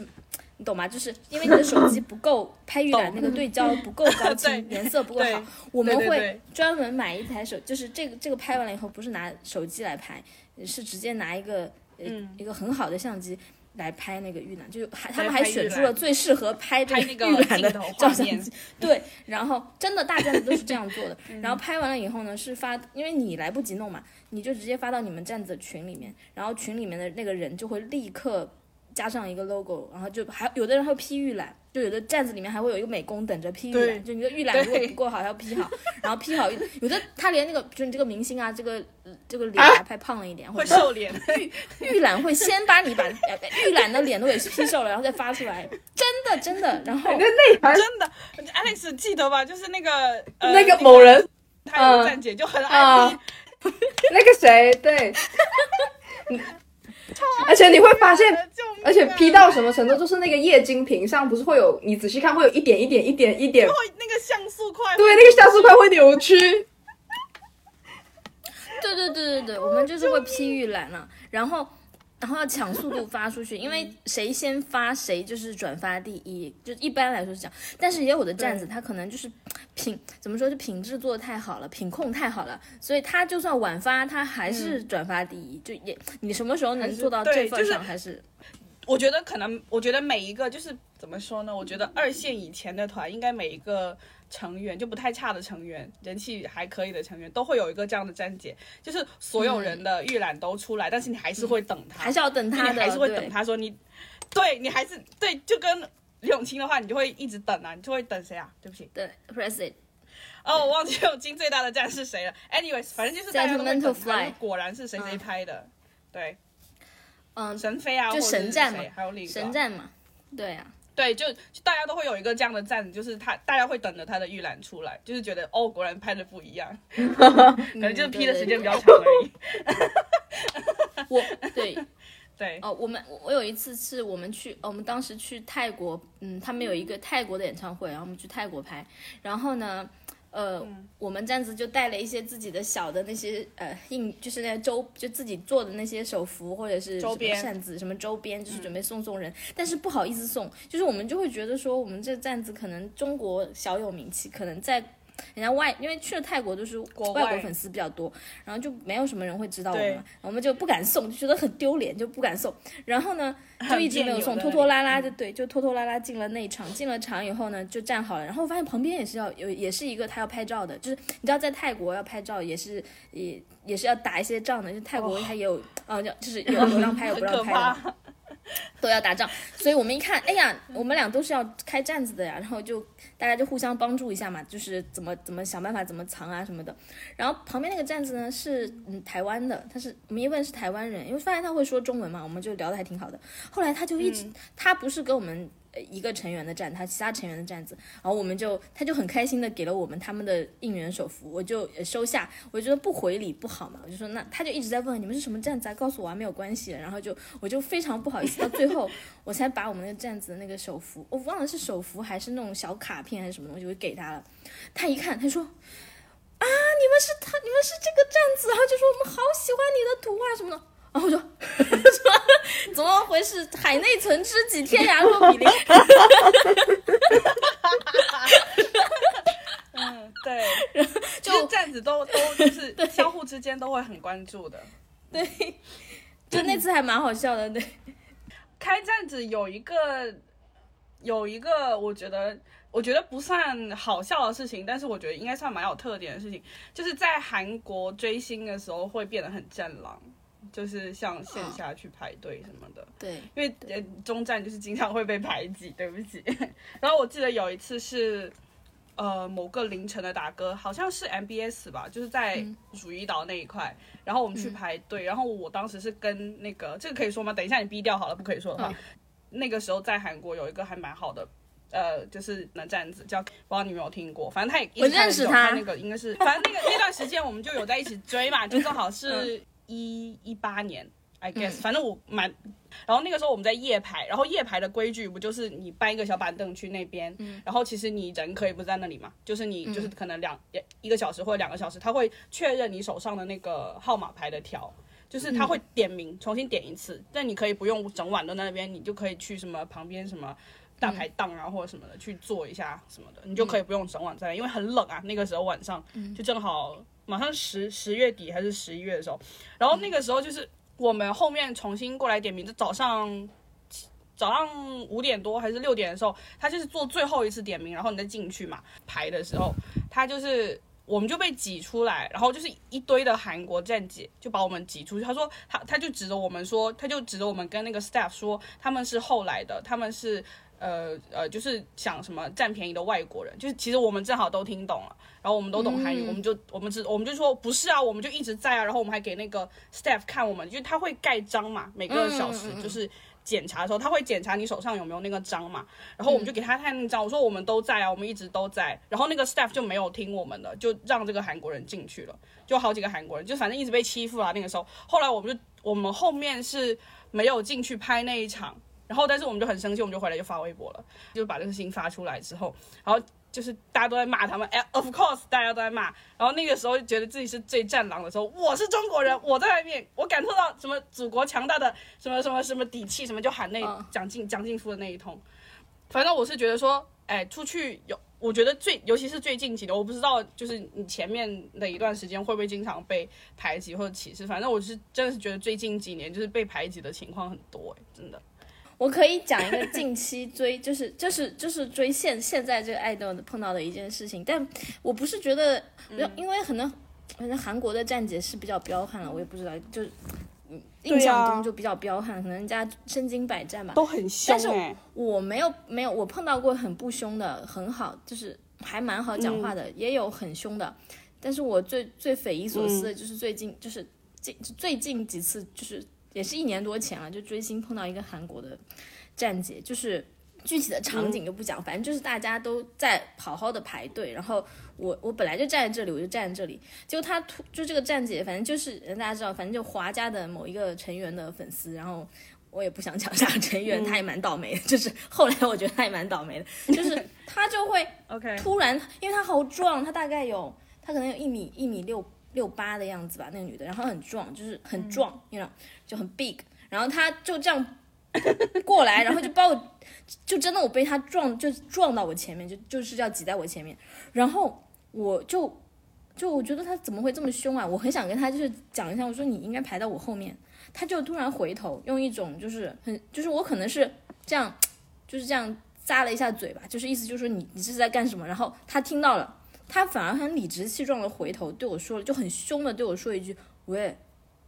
你懂吗？就是因为你的手机不够拍预览那个对焦不够高清，颜色不够好，我们会专门买一台手，就是这个这个拍完了以后，不是拿手机来拍，是直接拿一个呃、嗯一个很好的相机。来拍那个预览，就是还他们还选出了最适合拍这个照画面。相机，对，然后真的大站子都是这样做的。嗯。然后拍完了以后呢，是发，因为你来不及弄嘛，你就直接发到你们站子的群里面，然后群里面的那个人就会立刻加上一个 logo，然后就还有的人会批预览，就有的站子里面还会有一个美工等着批预对览，就你的预览如果不够好要批好，然后批好，有的他连那个就是你这个明星啊，这个呃这个脸啊拍胖了一点，或会瘦脸，预预览会先把你把呃预览的脸都给 P 瘦了，然后再发出来，真的真的，然后真的，Alex 记得吧？就是那个呃那个某人，他有个站姐就很爱那个谁，对，嗯而且你会发现，而且 P 到什么程度，就是那个液晶屏上不是会有，你仔细看会有一点一点一点一点，会那个像素块，对，那个像素块会扭曲。对对对对对，我们就是会 P 预览了，然后然后要抢速度发出去，因为谁先发谁就是转发第一，就一般来说是这样。但是也有的站子，他可能就是品怎么说，就品质做的太好了，品控太好了，所以他就算晚发，他还是转发第一。就也你什么时候能做到这份上，还是我觉得可能，我觉得每一个就是怎么说呢？我觉得二线以前的团，应该每一个成员就不太差的成员，人气还可以的成员，都会有一个这样的站姐，就是所有人的预览都出来，但是你还是会等他，还是要等他的，你还是会等他说你，对你还是对，就跟李永清的话，你就会一直等啊，你就会等谁啊？对不起，对 press it。哦，我忘记永清最大的站是谁了。Anyways，反正就是大家都会 Sentimental 等 Fly 他，果然是谁谁拍的，对，嗯，神飞啊，就是神战嘛还有另一个神战嘛，对啊，对，就就大家都会有一个这样的站，就是他大家会等着他的预览出来，就是觉得哦，果然拍的不一样，可能就是 P 的时间比较长而已。我对 对，哦，我们我我有一次是我们去，哦我们当时去泰国，嗯，他们有一个泰国的演唱会，然后我们去泰国拍，然后呢，呃，嗯。我们这样子就带了一些自己的小的那些呃印，就是那周就自己做的那些手幅或者是周边。扇子什么周边，就是准备送送人，但是不好意思送，就是我们就会觉得说我们这站子可能中国小有名气，可能在人家外因为去了泰国就是外国粉丝比较多，然后就没有什么人会知道我们，我们就不敢送，就觉得很丢脸，就不敢送。然后呢，就一直没有送，拖拖拉拉的，对，就拖拖拉拉进了内场。进了场以后呢，就站好了，然后我发现旁边也是要有，也是一个他要拍照的，就是你知道在泰国要拍照也是也也是要打一些仗的，就泰国他也有，呃，就就是 有有让拍有不让拍的。怕。都要打仗，所以我们一看，哎呀，我们俩都是要开战子的呀，然后就大家就互相帮助一下嘛，就是怎么怎么想办法怎么藏啊什么的。然后旁边那个站子呢是嗯台湾的，他是我们一问是台湾人，因为发现他会说中文嘛，我们就聊得还挺好的。后来他就一直，他不是跟我们呃一个成员的站，他其他成员的站子，然后我们就他就很开心的给了我们他们的应援手幅，我就收下，我觉得不回礼不好嘛，我就说那他就一直在问你们是什么站子啊，告诉我啊没有关系，然后就我就非常不好意思，到最后我才把我们那个站子的那个手幅，我忘了是手幅还是那种小卡片还是什么东西，我给他了，他一看他说。啊！你们是他，你们是这个站子，然后就说我们好喜欢你的图画什么的，然后我就说怎么回事？海内存知己，天涯若比邻。嗯，对，就站子都都 就是相互之间都会很关注的。对，就那次还蛮好笑的，对。开站子有一个有一个，我觉得我觉得不算好笑的事情，但是我觉得应该算蛮有特点的事情，就是在韩国追星的时候会变得很战狼，就是像线下去排队什么的。对，因为呃中站就是经常会被排挤，对不起。然后我记得有一次是呃某个凌晨的打歌，好像是 MBS 吧，就是在汝矣岛那一块，然后我们去排队，然后我当时是跟那个这个可以说吗？等一下你逼掉好了，不可以说的话。那个时候在韩国有一个还蛮好的。呃，就是那站子叫，不知道你有没有听过，反正他也一认识他那个应该是，反正那个那段时间我们就有在一起追嘛，就正好是一一八年，I guess，、反正我蛮然后那个时候我们在夜排，然后夜排的规矩不就是你搬一个小板凳去那边，然后其实你人可以不在那里嘛，就是你就是可能两一个小时或者两个小时，他会确认你手上的那个号码牌的条。就是他会点名，重新点一次，但你可以不用整晚都在那边，你就可以去什么旁边什么大排档啊或者什么的去做一下什么的，你就可以不用整晚在那，因为很冷啊，那个时候晚上就正好马上十十月底还是十一月的时候，然后那个时候就是我们后面重新过来点名，就早上早上五点多还是六点的时候，他就是做最后一次点名，然后你再进去嘛排的时候，他就是。我们就被挤出来，然后就是一堆的韩国站姐就把我们挤出去。他说他他就指着我们说，他就指着我们跟那个 staff 说，他们是后来的，他们是呃呃，就是想什么占便宜的外国人。就是其实我们正好都听懂了，然后我们都懂韩语，我们就我们只我们就说不是啊，我们就一直在啊。然后我们还给那个 staff 看我们，就是他会盖章嘛，每个小时就是。检查的时候，他会检查你手上有没有那个章嘛，然后我们就给他看那个章，我说我们都在啊，我们一直都在，然后那个 staff 就没有听我们的，就让这个韩国人进去了，就好几个韩国人，就反正一直被欺负啊。那个时候，后来我们就我们后面是没有进去拍那一场，然后但是我们就很生气，我们就回来就发微博了，就把这个事情发出来之后，然后就是大家都在骂他们，哎，of course 大家都在骂，然后那个时候就觉得自己是最战狼的时候，我是中国人，我在外面，我感受到什么祖国强大的什么什么什么底气，什么就喊那嗯蒋劲蒋劲夫的那一通，反正我是觉得说，哎，出去有。我觉得最，尤其是最近几年，我不知道，就是你前面的一段时间会不会经常被排挤或者歧视。反正我是真的是觉得最近几年就是被排挤的情况很多、哎，真的。我可以讲一个近期追，就是就是就是追现现在这个爱豆的碰到的一件事情，但我不是觉得，因为可能韩国的站姐是比较彪悍了，我也不知道，就嗯印象中就比较彪悍，可能人家身经百战吧。都很凶但是哎、我没有没有，我碰到过很不凶的，很好，就是还蛮好讲话的，也有很凶的。但是我最最匪夷所思的就是最近、就是近最近几次，就是也是一年多前了，就追星碰到一个韩国的站姐，就是具体的场景就不讲，反正就是大家都在好好的排队，然后我我本来就站在这里，我就站在这里，结果他突就这个站姐，反正就是大家知道，反正就华家的某一个成员的粉丝，然后。我也不想讲啥成员，他也蛮倒霉的。就是后来我觉得他也蛮倒霉的，就是 他就会 OK，突然，因为他好壮，他大概有他可能有一米一米六六八的样子吧，那个女的，然后很壮，就是很壮，你知道，就很 big，然后她就这样 过来，然后就把我，就真的我被她撞，就撞到我前面，就就是要挤在我前面，然后我就就我觉得他怎么会这么凶啊？我很想跟他就是讲一下，我说你应该排到我后面。他就突然回头，用一种就是很就是我可能是这样，就是这样咂了一下嘴吧，就是意思就是说你你这是在干什么？然后他听到了，他反而很理直气壮的回头对我说了，就很凶的对我说一句喂，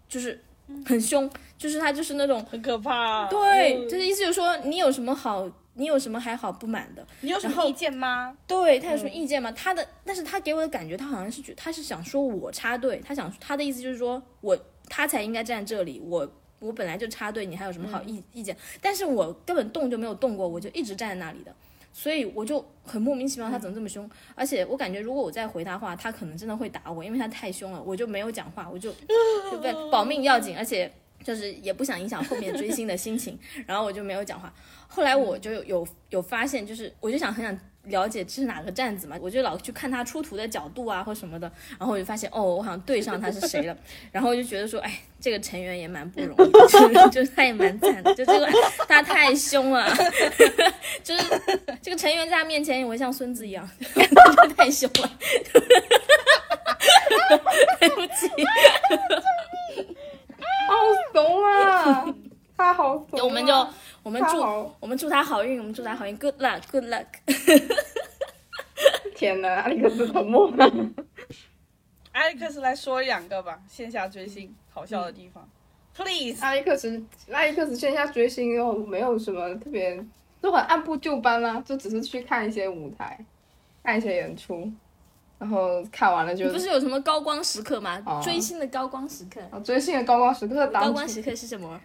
就是很凶，就是他就是那种很可怕。对，嗯就是意思就是说你有什么好，你有什么还好不满的？你有什么意见吗？对他有什么意见吗？他的，但是他给我的感觉，他好像是觉，他是想说我插队，他想他的意思就是说我他才应该站这里，我我本来就插队，你还有什么好意、意见？但是我根本动就没有动过，我就一直站在那里的，所以我就很莫名其妙，他怎么这么凶？而且我感觉如果我再回他话，他可能真的会打我，因为他太凶了，我就没有讲话，我就对不对保命要紧，而且就是也不想影响后面追星的心情，然后我就没有讲话。后来我就有有有发现，就是我就想很想了解这是哪个站子嘛，我就老去看他出图的角度啊或什么的，然后我就发现哦，我好像对上他是谁了，然后我就觉得说，哎，这个成员也蛮不容易的，就是他也蛮惨的，就这个他太凶了，就是这个成员在他面前我会像孙子一样，太凶了，对不起，好怂啊！他好我们就我们祝我们祝他好运，我们祝他好运，Good luck，Good luck。天哪，艾利克斯沉默了。艾利克斯来说两个吧，线下追星好笑的地方，please。艾利克斯，艾利克斯线下追星又没有什么特别，就很按部就班啦、就只是去看一些舞台，看一些演出，然后看完了就不是有什么高光时刻吗？哦追星的高光时刻，啊追星的高光时刻。高光时刻是什么？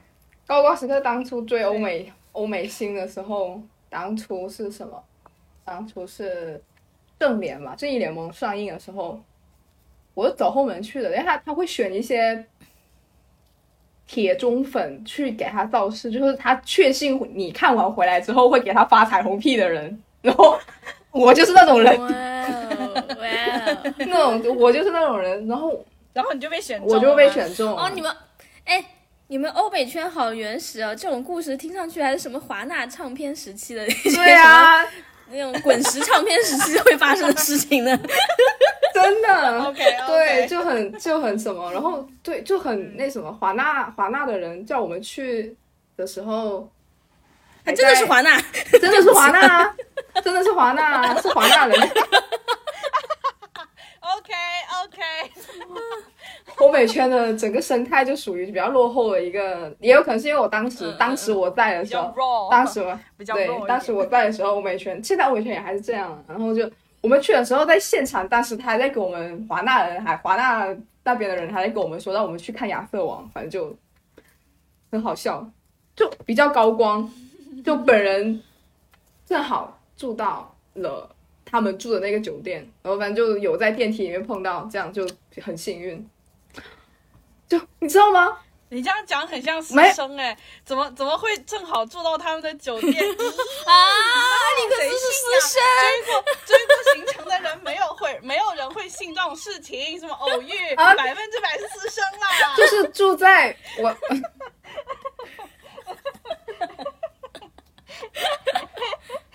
高光时刻当初追欧美欧美星的时候，当初是什么？当初是正联嘛，正义联盟上映的时候，我是走后门去的，因为他他会选一些铁中粉去给他造势，就是他确信你看完回来之后会给他发彩虹屁的人，然后我就是那种人，哇哦哇哦！那种我就是那种人，然后然后你就被选中了我就被吗选中了。哦，你们，哎，你们欧美圈好原始哦！这种故事听上去还是什么华纳唱片时期的那些对啊，那种滚石唱片时期会发生的事情呢？真的 OK，对，就很就很什么，然后对，就很那什么，华纳华纳的人叫我们去的时候，还真的是华纳，真的是华纳啊，真的是华纳啊，是华纳人。OK OK，欧美圈的整个生态就属于比较落后的一个，也有可能是因为我当时当时我在的时候，当时我 比较对当时我在的时候，欧美圈现在欧美圈也还是这样，然后就我们去的时候在现场，当时他还在给我们华纳人还华纳那边的人还在跟我们说让我们去看亚瑟王，反正就很好笑，就比较高光，就本人 正好住到了他们住的那个酒店，然后反正就有在电梯里面碰到，这样就很幸运。就你知道吗？你这样讲很像师生哎，怎么怎么会正好住到他们的酒店？啊，你可谁是私生，追过追过行程的人没有会没有人会信这种事情，什么偶遇，啊百分之百是私生啦。就是住在我，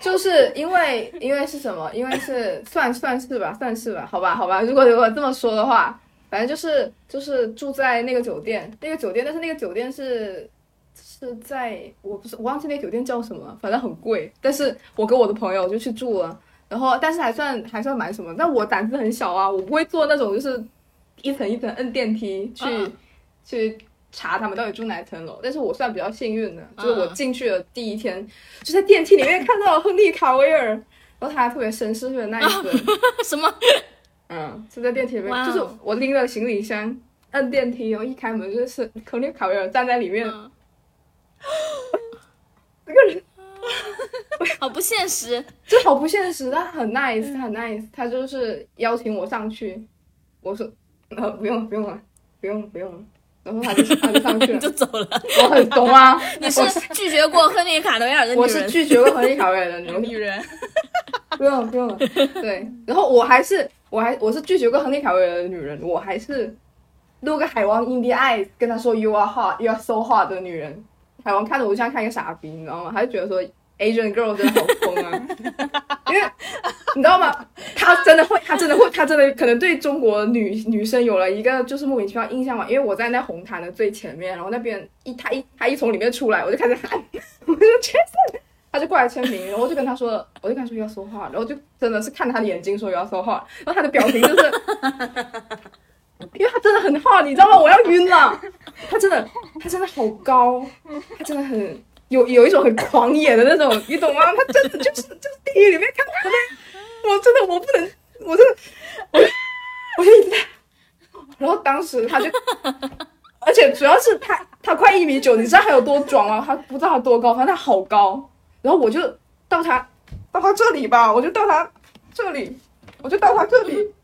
就是因为因为是什么？因为是算算是吧，算是吧，好吧，好吧。如果如果这么说的话，反正就是就是住在那个酒店，那个酒店，但是那个酒店是是在我不是我忘记那个酒店叫什么，反正很贵。但是我跟我的朋友就去住了，然后但是还算还算蛮什么。但我胆子很小啊，我不会坐那种就是一层一层摁电梯去、嗯去查他们到底住哪层楼。但是我算比较幸运的，就是我嗯进去的第一天，就在电梯里面看到了亨利卡维尔，然后他还特别绅士，特别 nice，什么？嗯，就在电梯里面，就是我拎着行李箱，摁电梯，然后一开门就是亨利卡维尔站在里面，嗯。那个人 好不现实。就好不现实，他很 nice，他很 nice，他就是邀请我上去，我说呃不用不用了，不用不用了，然后他就他就上去了，就走了。我很懂啊，你是拒绝过亨利卡维尔的女我是？拒绝过亨利卡维尔的女人，女人，不用了不用了，对，然后我还是我还我是拒绝过亨利卡维尔的女人，我还是录个海王 in the eyes 跟他说 you are hot you are so hot 的女人，海王看着我就像看一个傻逼，你知道吗？他就觉得说 Asian girl 真的好疯啊，因为你知道吗？他真的会，他真的会，他真的可能对中国女女生有了一个就是莫名其妙印象嘛。因为我在那红毯的最前面，然后那边一他一他一从里面出来，我就开始喊，我就签字，他就过来签名，然后我就跟他说，我就跟他说要说话，然后就真的是看他的眼睛说要说话，然后他的表情就是，因为他真的很好，你知道吗？我要晕了，他真的他真的好高，他真的很有有一种很狂野的那种，你懂吗？他真的就是就是电影里面看到的。我真的我不能，我真的，我我就一直在，然后当时他就，而且主要是他他快一米九，你知道他有多壮吗？他不知道他多高，反正他好高。然后我就到他到他这里吧，我就到他这里，我就到他这里，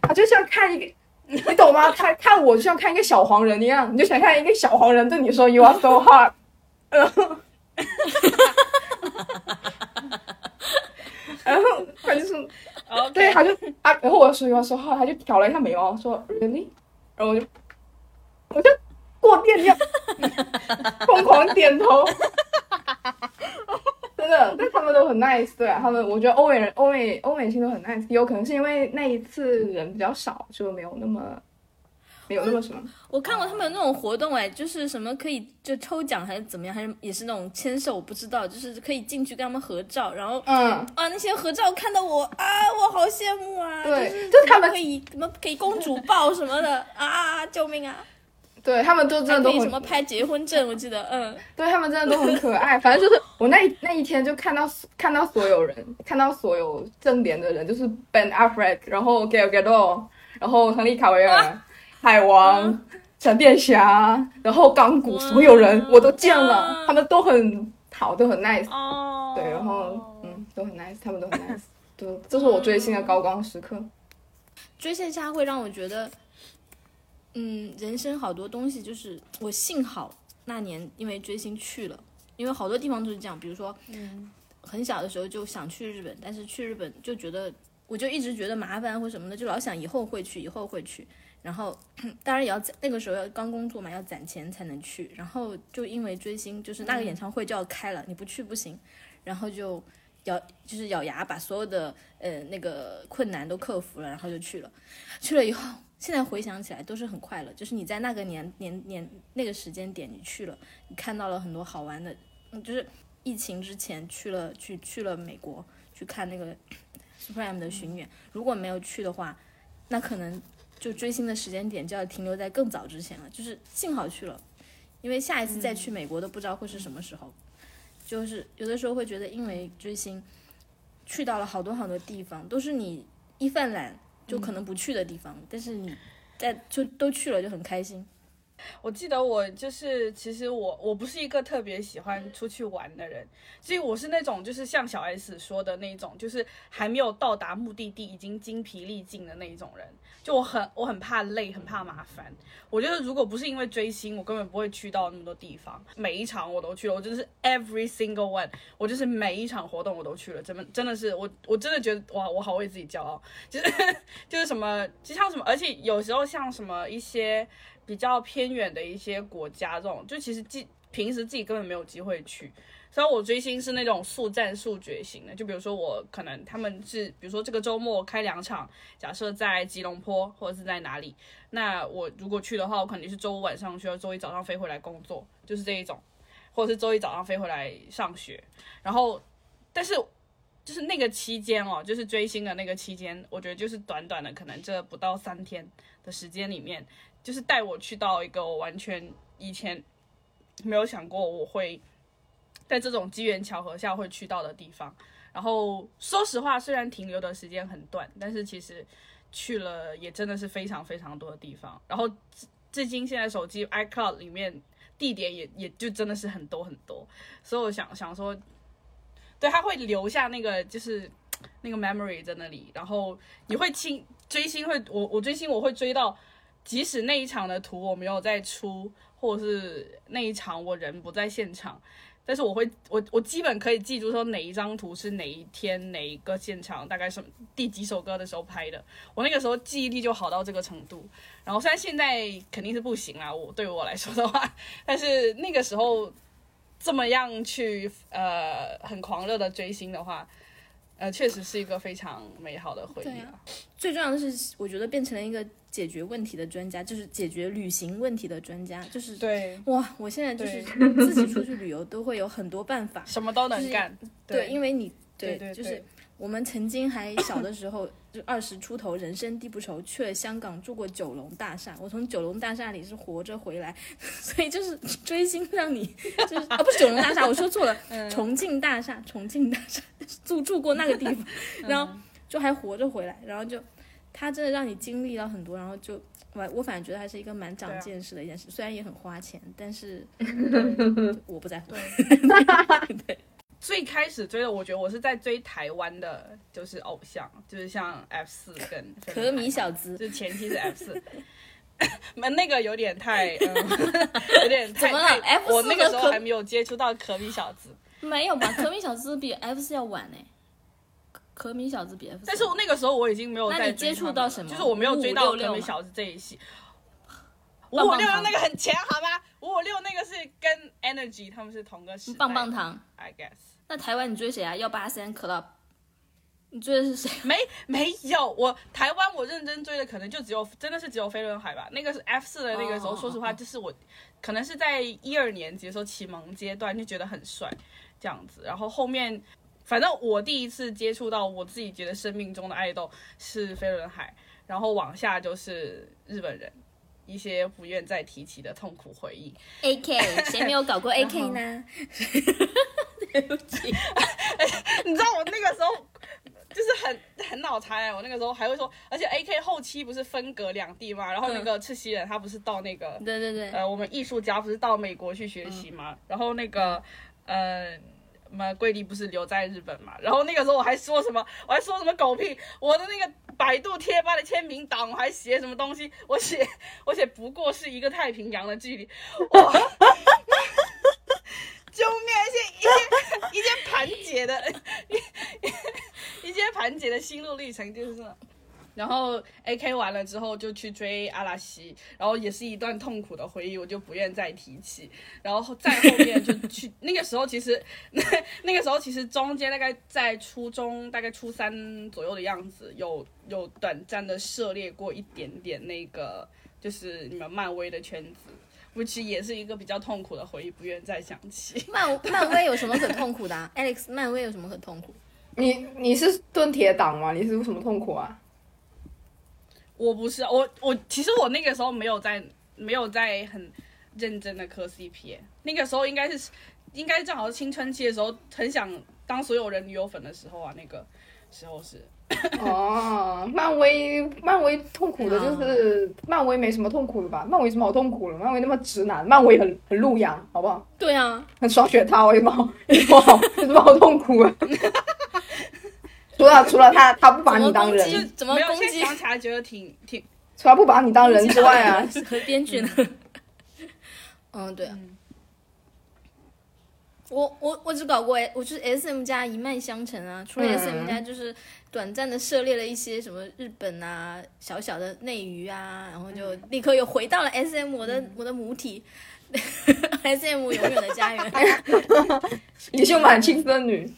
他就像看一个，你懂吗？他看我就像看一个小黄人一样，你就想看一个小黄人对你说 “You are so hot”，然后。然后他就说，对，他就啊，然后我说我说话，他就挑了一下眉毛，说 really，然后我就我就过电一样，疯狂点头，真的，但他们都很 nice，对啊，他们我觉得欧美人欧美欧美性都很 nice，有可能是因为那一次人比较少，就没有那么。没有那么什么，我看过他们有那种活动哎，就是什么可以就抽奖还是怎么样，还是也是那种牵手，我不知道，就是可以进去跟他们合照，然后嗯啊那些合照看到我啊，我好羡慕啊，对，就是他们可以什么可以公主抱什么的啊，救命啊！对他们都真的都什么拍结婚证，我记得嗯，对他们真的都很可爱，反正就是我那那一天就看到看到所有人，看到所有正脸的人，就是 Ben Affleck，然后 Gal Gadot，然后亨利卡维尔。海王、闪电侠，然后钢骨，所有人我都见了，他们都很好，都很 nice。哦。对，然后嗯，都很 nice，他们都很 nice。对，这是我追星的高光时刻。追线下会让我觉得，嗯，人生好多东西就是我幸好那年因为追星去了，因为好多地方都是这样，比如说，嗯，很小的时候就想去日本，但是去日本就觉得，我就一直觉得麻烦或什么的，就老想以后会去，以后会去。然后，当然也要那个时候要刚工作嘛，要攒钱才能去。然后就因为追星，就是那个演唱会就要开了，你不去不行。然后就咬，就是咬牙把所有的呃那个困难都克服了，然后就去了。去了以后，现在回想起来都是很快乐。就是你在那个年年年那个时间点你去了，你看到了很多好玩的。嗯，就是疫情之前去了去去了美国去看那个 Supreme 的巡演。如果没有去的话，那可能。就追星的时间点就要停留在更早之前了，就是幸好去了，因为下一次再去美国都不知道会是什么时候。就是有的时候会觉得，因为追星去到了好多好多地方，都是你一犯懒就可能不去的地方，但是你在就都去了就很开心。我记得我就是，其实我我不是一个特别喜欢出去玩的人，所以我是那种就是像小 S 说的那种，就是还没有到达目的地已经精疲力尽的那一种人。就我很我很怕累，很怕麻烦。我觉得如果不是因为追星，我根本不会去到那么多地方。每一场我都去了，我真的是 every single one，我就是每一场活动我都去了。真的真的是我我真的觉得哇，我好为自己骄傲。就是 就是什么，就像什么，而且有时候像什么一些。比较偏远的一些国家，这种就其实自平时自己根本没有机会去。所以我追星是那种速战速决型的，就比如说我可能他们是，比如说这个周末开两场，假设在吉隆坡或者是在哪里，那我如果去的话，我肯定是周五晚上去，周一早上飞回来工作，就是这一种，或者是周一早上飞回来上学。然后，但是就是那个期间哦，就是追星的那个期间，我觉得就是短短的可能这不到三天的时间里面。就是带我去到一个我完全以前没有想过我会在这种机缘巧合下会去到的地方。然后说实话，虽然停留的时间很短，但是其实去了也真的是非常非常多的地方。然后至至今现在手机 iCloud 里面地点也也就真的是很多很多。所以我想想说，对他会留下那个就是那个 memory 在那里。然后你会亲追星会我我追星我会追到。即使那一场的图我没有再出，或者是那一场我人不在现场，但是我会我我基本可以记住说哪一张图是哪一天哪一个现场，大概什么第几首歌的时候拍的。我那个时候记忆力就好到这个程度。然后虽然现在肯定是不行啊，我对我来说的话，但是那个时候这么样去呃很狂热的追星的话，呃，确实是一个非常美好的回忆啊啊。最重要的是，我觉得变成了一个解决问题的专家，就是解决旅行问题的专家，就是对，哇，我现在就是 自己出去旅游都会有很多办法。什么都就是能干。对，因为你对就是我们曾经还小的时候，就二十出头，人生地不熟，去了香港住过九龙大厦。我从九龙大厦里是活着回来，所以就是追星让你就是 啊，不是九龙大厦，我说错了，嗯重庆大厦，重庆大厦住住过那个地方，然后就还活着回来，然后就他真的让你经历了很多，然后就我我反正觉得还是一个蛮长见识的一件事，虽然也很花钱，但是 我不在乎。最开始追的，我觉得我是在追台湾的，就是偶像，就是像 F 四跟可米小子就前期是 F 四。那个有点太，嗯、有点太怎么了太 F4 我那个时候还没有接触到可米小子，没有吧？可米小子比 F 四要晚呢。可可米小子比 F 四，但是我那个时候我已经没有在接触到什么就是我没有追到5566嘛可米小子这一系。五五六那个很前好吗？五五六那个是跟 Energy 他们是同个时代棒棒糖。，I guess 那台湾你追谁啊？幺八三 Club，你追的是谁？没没有，我台湾我认真追的可能就只有真的是只有飞轮海吧。那个是 F 四的那个时候，哦说实话，就是我可能是在一二年级的时候启蒙阶段就觉得很帅这样子，然后后面反正我第一次接触到我自己觉得生命中的爱豆是飞轮海，然后往下就是日本人。一些不愿再提起的痛苦回忆，AK，谁没有搞过 AK 呢？对不起，你知道我那个时候就是很很脑残哎，我那个时候还会说，而且 A K 后期不是分隔两地嘛，然后那个赤西仁他不是到那个、对对对，呃我们艺术家不是到美国去学习嘛，然后那个呃。什么桂丽不是留在日本嘛？然后那个时候我还说什么，我还说什么狗屁！我的那个百度贴吧的签名档，我还写什么东西？我写我写不过是一个太平洋的距离，哇！救命！一些一些一些盘姐的，一一些盘姐的心路历程就是。然后 A K 完了之后就去追阿拉西，然后也是一段痛苦的回忆，我就不愿再提起。然后再后面就去那个时候，其实那 那个时候其实中间大概在初中大概初三左右的样子，有有短暂的涉猎过一点点那个就是你们漫威的圈子。which 也是一个比较痛苦的回忆，不愿再想起。漫漫威有什么很痛苦的、啊、？Alex，漫威有什么很痛苦？你你是盾铁党吗？你是有什么痛苦啊？我不是我我其实我那个时候没有在没有在很认真的磕 CP，那个时候应该是应该正好是青春期的时候，很想当所有人女友粉的时候啊，那个时候是哦，漫威漫威痛苦的就是漫威没什么痛苦的吧？漫威有什么好痛苦的？漫威那么直男，漫威很很路阳，好不好？对啊，很双雪涛，有什么好有什么好有什么好痛苦的？除了除了他他不把你当怎么攻击人，怎么，攻击？想起来觉得挺挺除了不把你当人之外啊，和编剧呢？嗯，对啊。我我我只搞过，我就是 S M 加一脉相承啊。除了嗯。S M 加，就是短暂的涉猎了一些什么日本啊小小的内娱啊，然后就立刻又回到了 S M 我的、我的母体，S M 永远的家园。李秀满青涩女，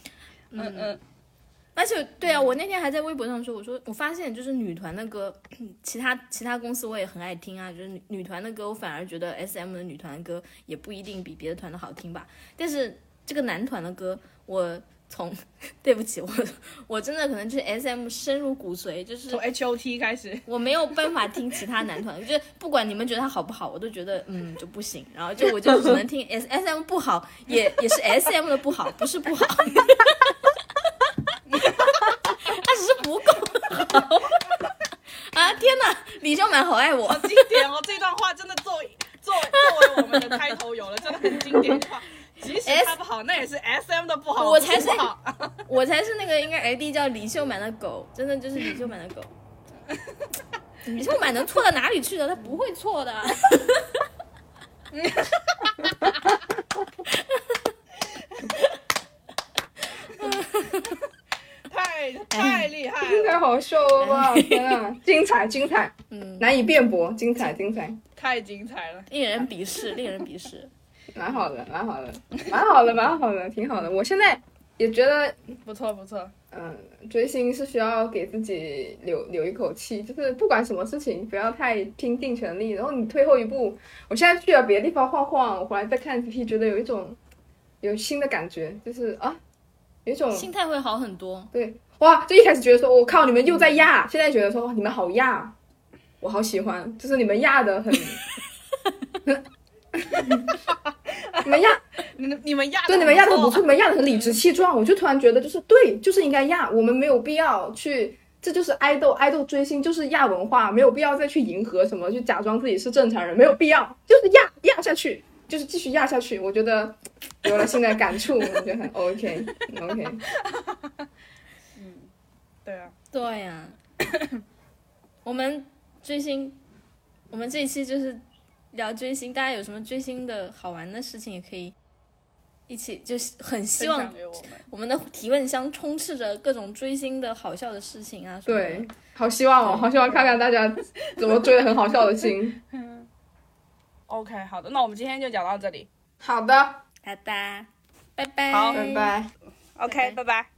嗯嗯而且对啊，我那天还在微博上说，我说我发现就是女团的歌，其他其他公司我也很爱听啊，就是女女团的歌，我反而觉得 S M 的女团的歌也不一定比别的团的好听吧。但是这个男团的歌，我从 对不起我 我真的可能就是 S M 深入骨髓，就是从 H O T 开始，我没有办法听其他男团，就是不管你们觉得他好不好，我都觉得嗯就不行，然后就我就只能听 S S M 不好，也也是 S M 的不好，不是不好，他只是不够好 啊！天哪，李秀满好爱我好，经典哦！这段话真的作为作为作为我们的开头有了，真的很经典的话。即使他不好，那也是 S M 的不好，我才是不好。我才是那个应该 I D 叫李秀满的狗，真的就是李秀满的狗。李秀满能错到哪里去的？他不会错的。太太厉害了，太好笑了吧！天啊，精彩精彩，嗯，难以辩驳，精彩精彩，太精彩了。令人鄙视，令人鄙视。蛮好的，蛮好的，蛮好的，蛮好的，挺好的。我现在也觉得不错不错，嗯，追星是需要给自己留留一口气，就是不管什么事情，不要太拼尽全力。然后你退后一步，我现在去了别的地方晃晃，我回来再看 CP，觉得有一种有新的感觉，就是啊，有一种心态会好很多。对，哇，就一开始觉得说我靠，你们又在压，现在觉得说你们好压，我好喜欢，就是你们压的很，你们压。你们你们压对你们压的不错，你们压的很理直气壮，我就突然觉得就是对，就是应该压，我们没有必要去，这就是爱豆爱豆追星就是压文化，没有必要再去迎合什么，去假装自己是正常人，没有必要，就是压压下去，就是继续压下去。我觉得有了新的感触，我觉得很 OK OK。嗯，对啊，对呀、我们追星，我们这一期就是聊追星，大家有什么追星的好玩的事情，也可以一起，就是很希望我们。的提问箱充斥着各种追星的好笑的事情啊。对，好希望哦，好希望看看大家怎么追的很好笑的星。OK，好的，那我们今天就讲到这里。好的，拜拜，拜拜，好拜拜。OK，拜拜。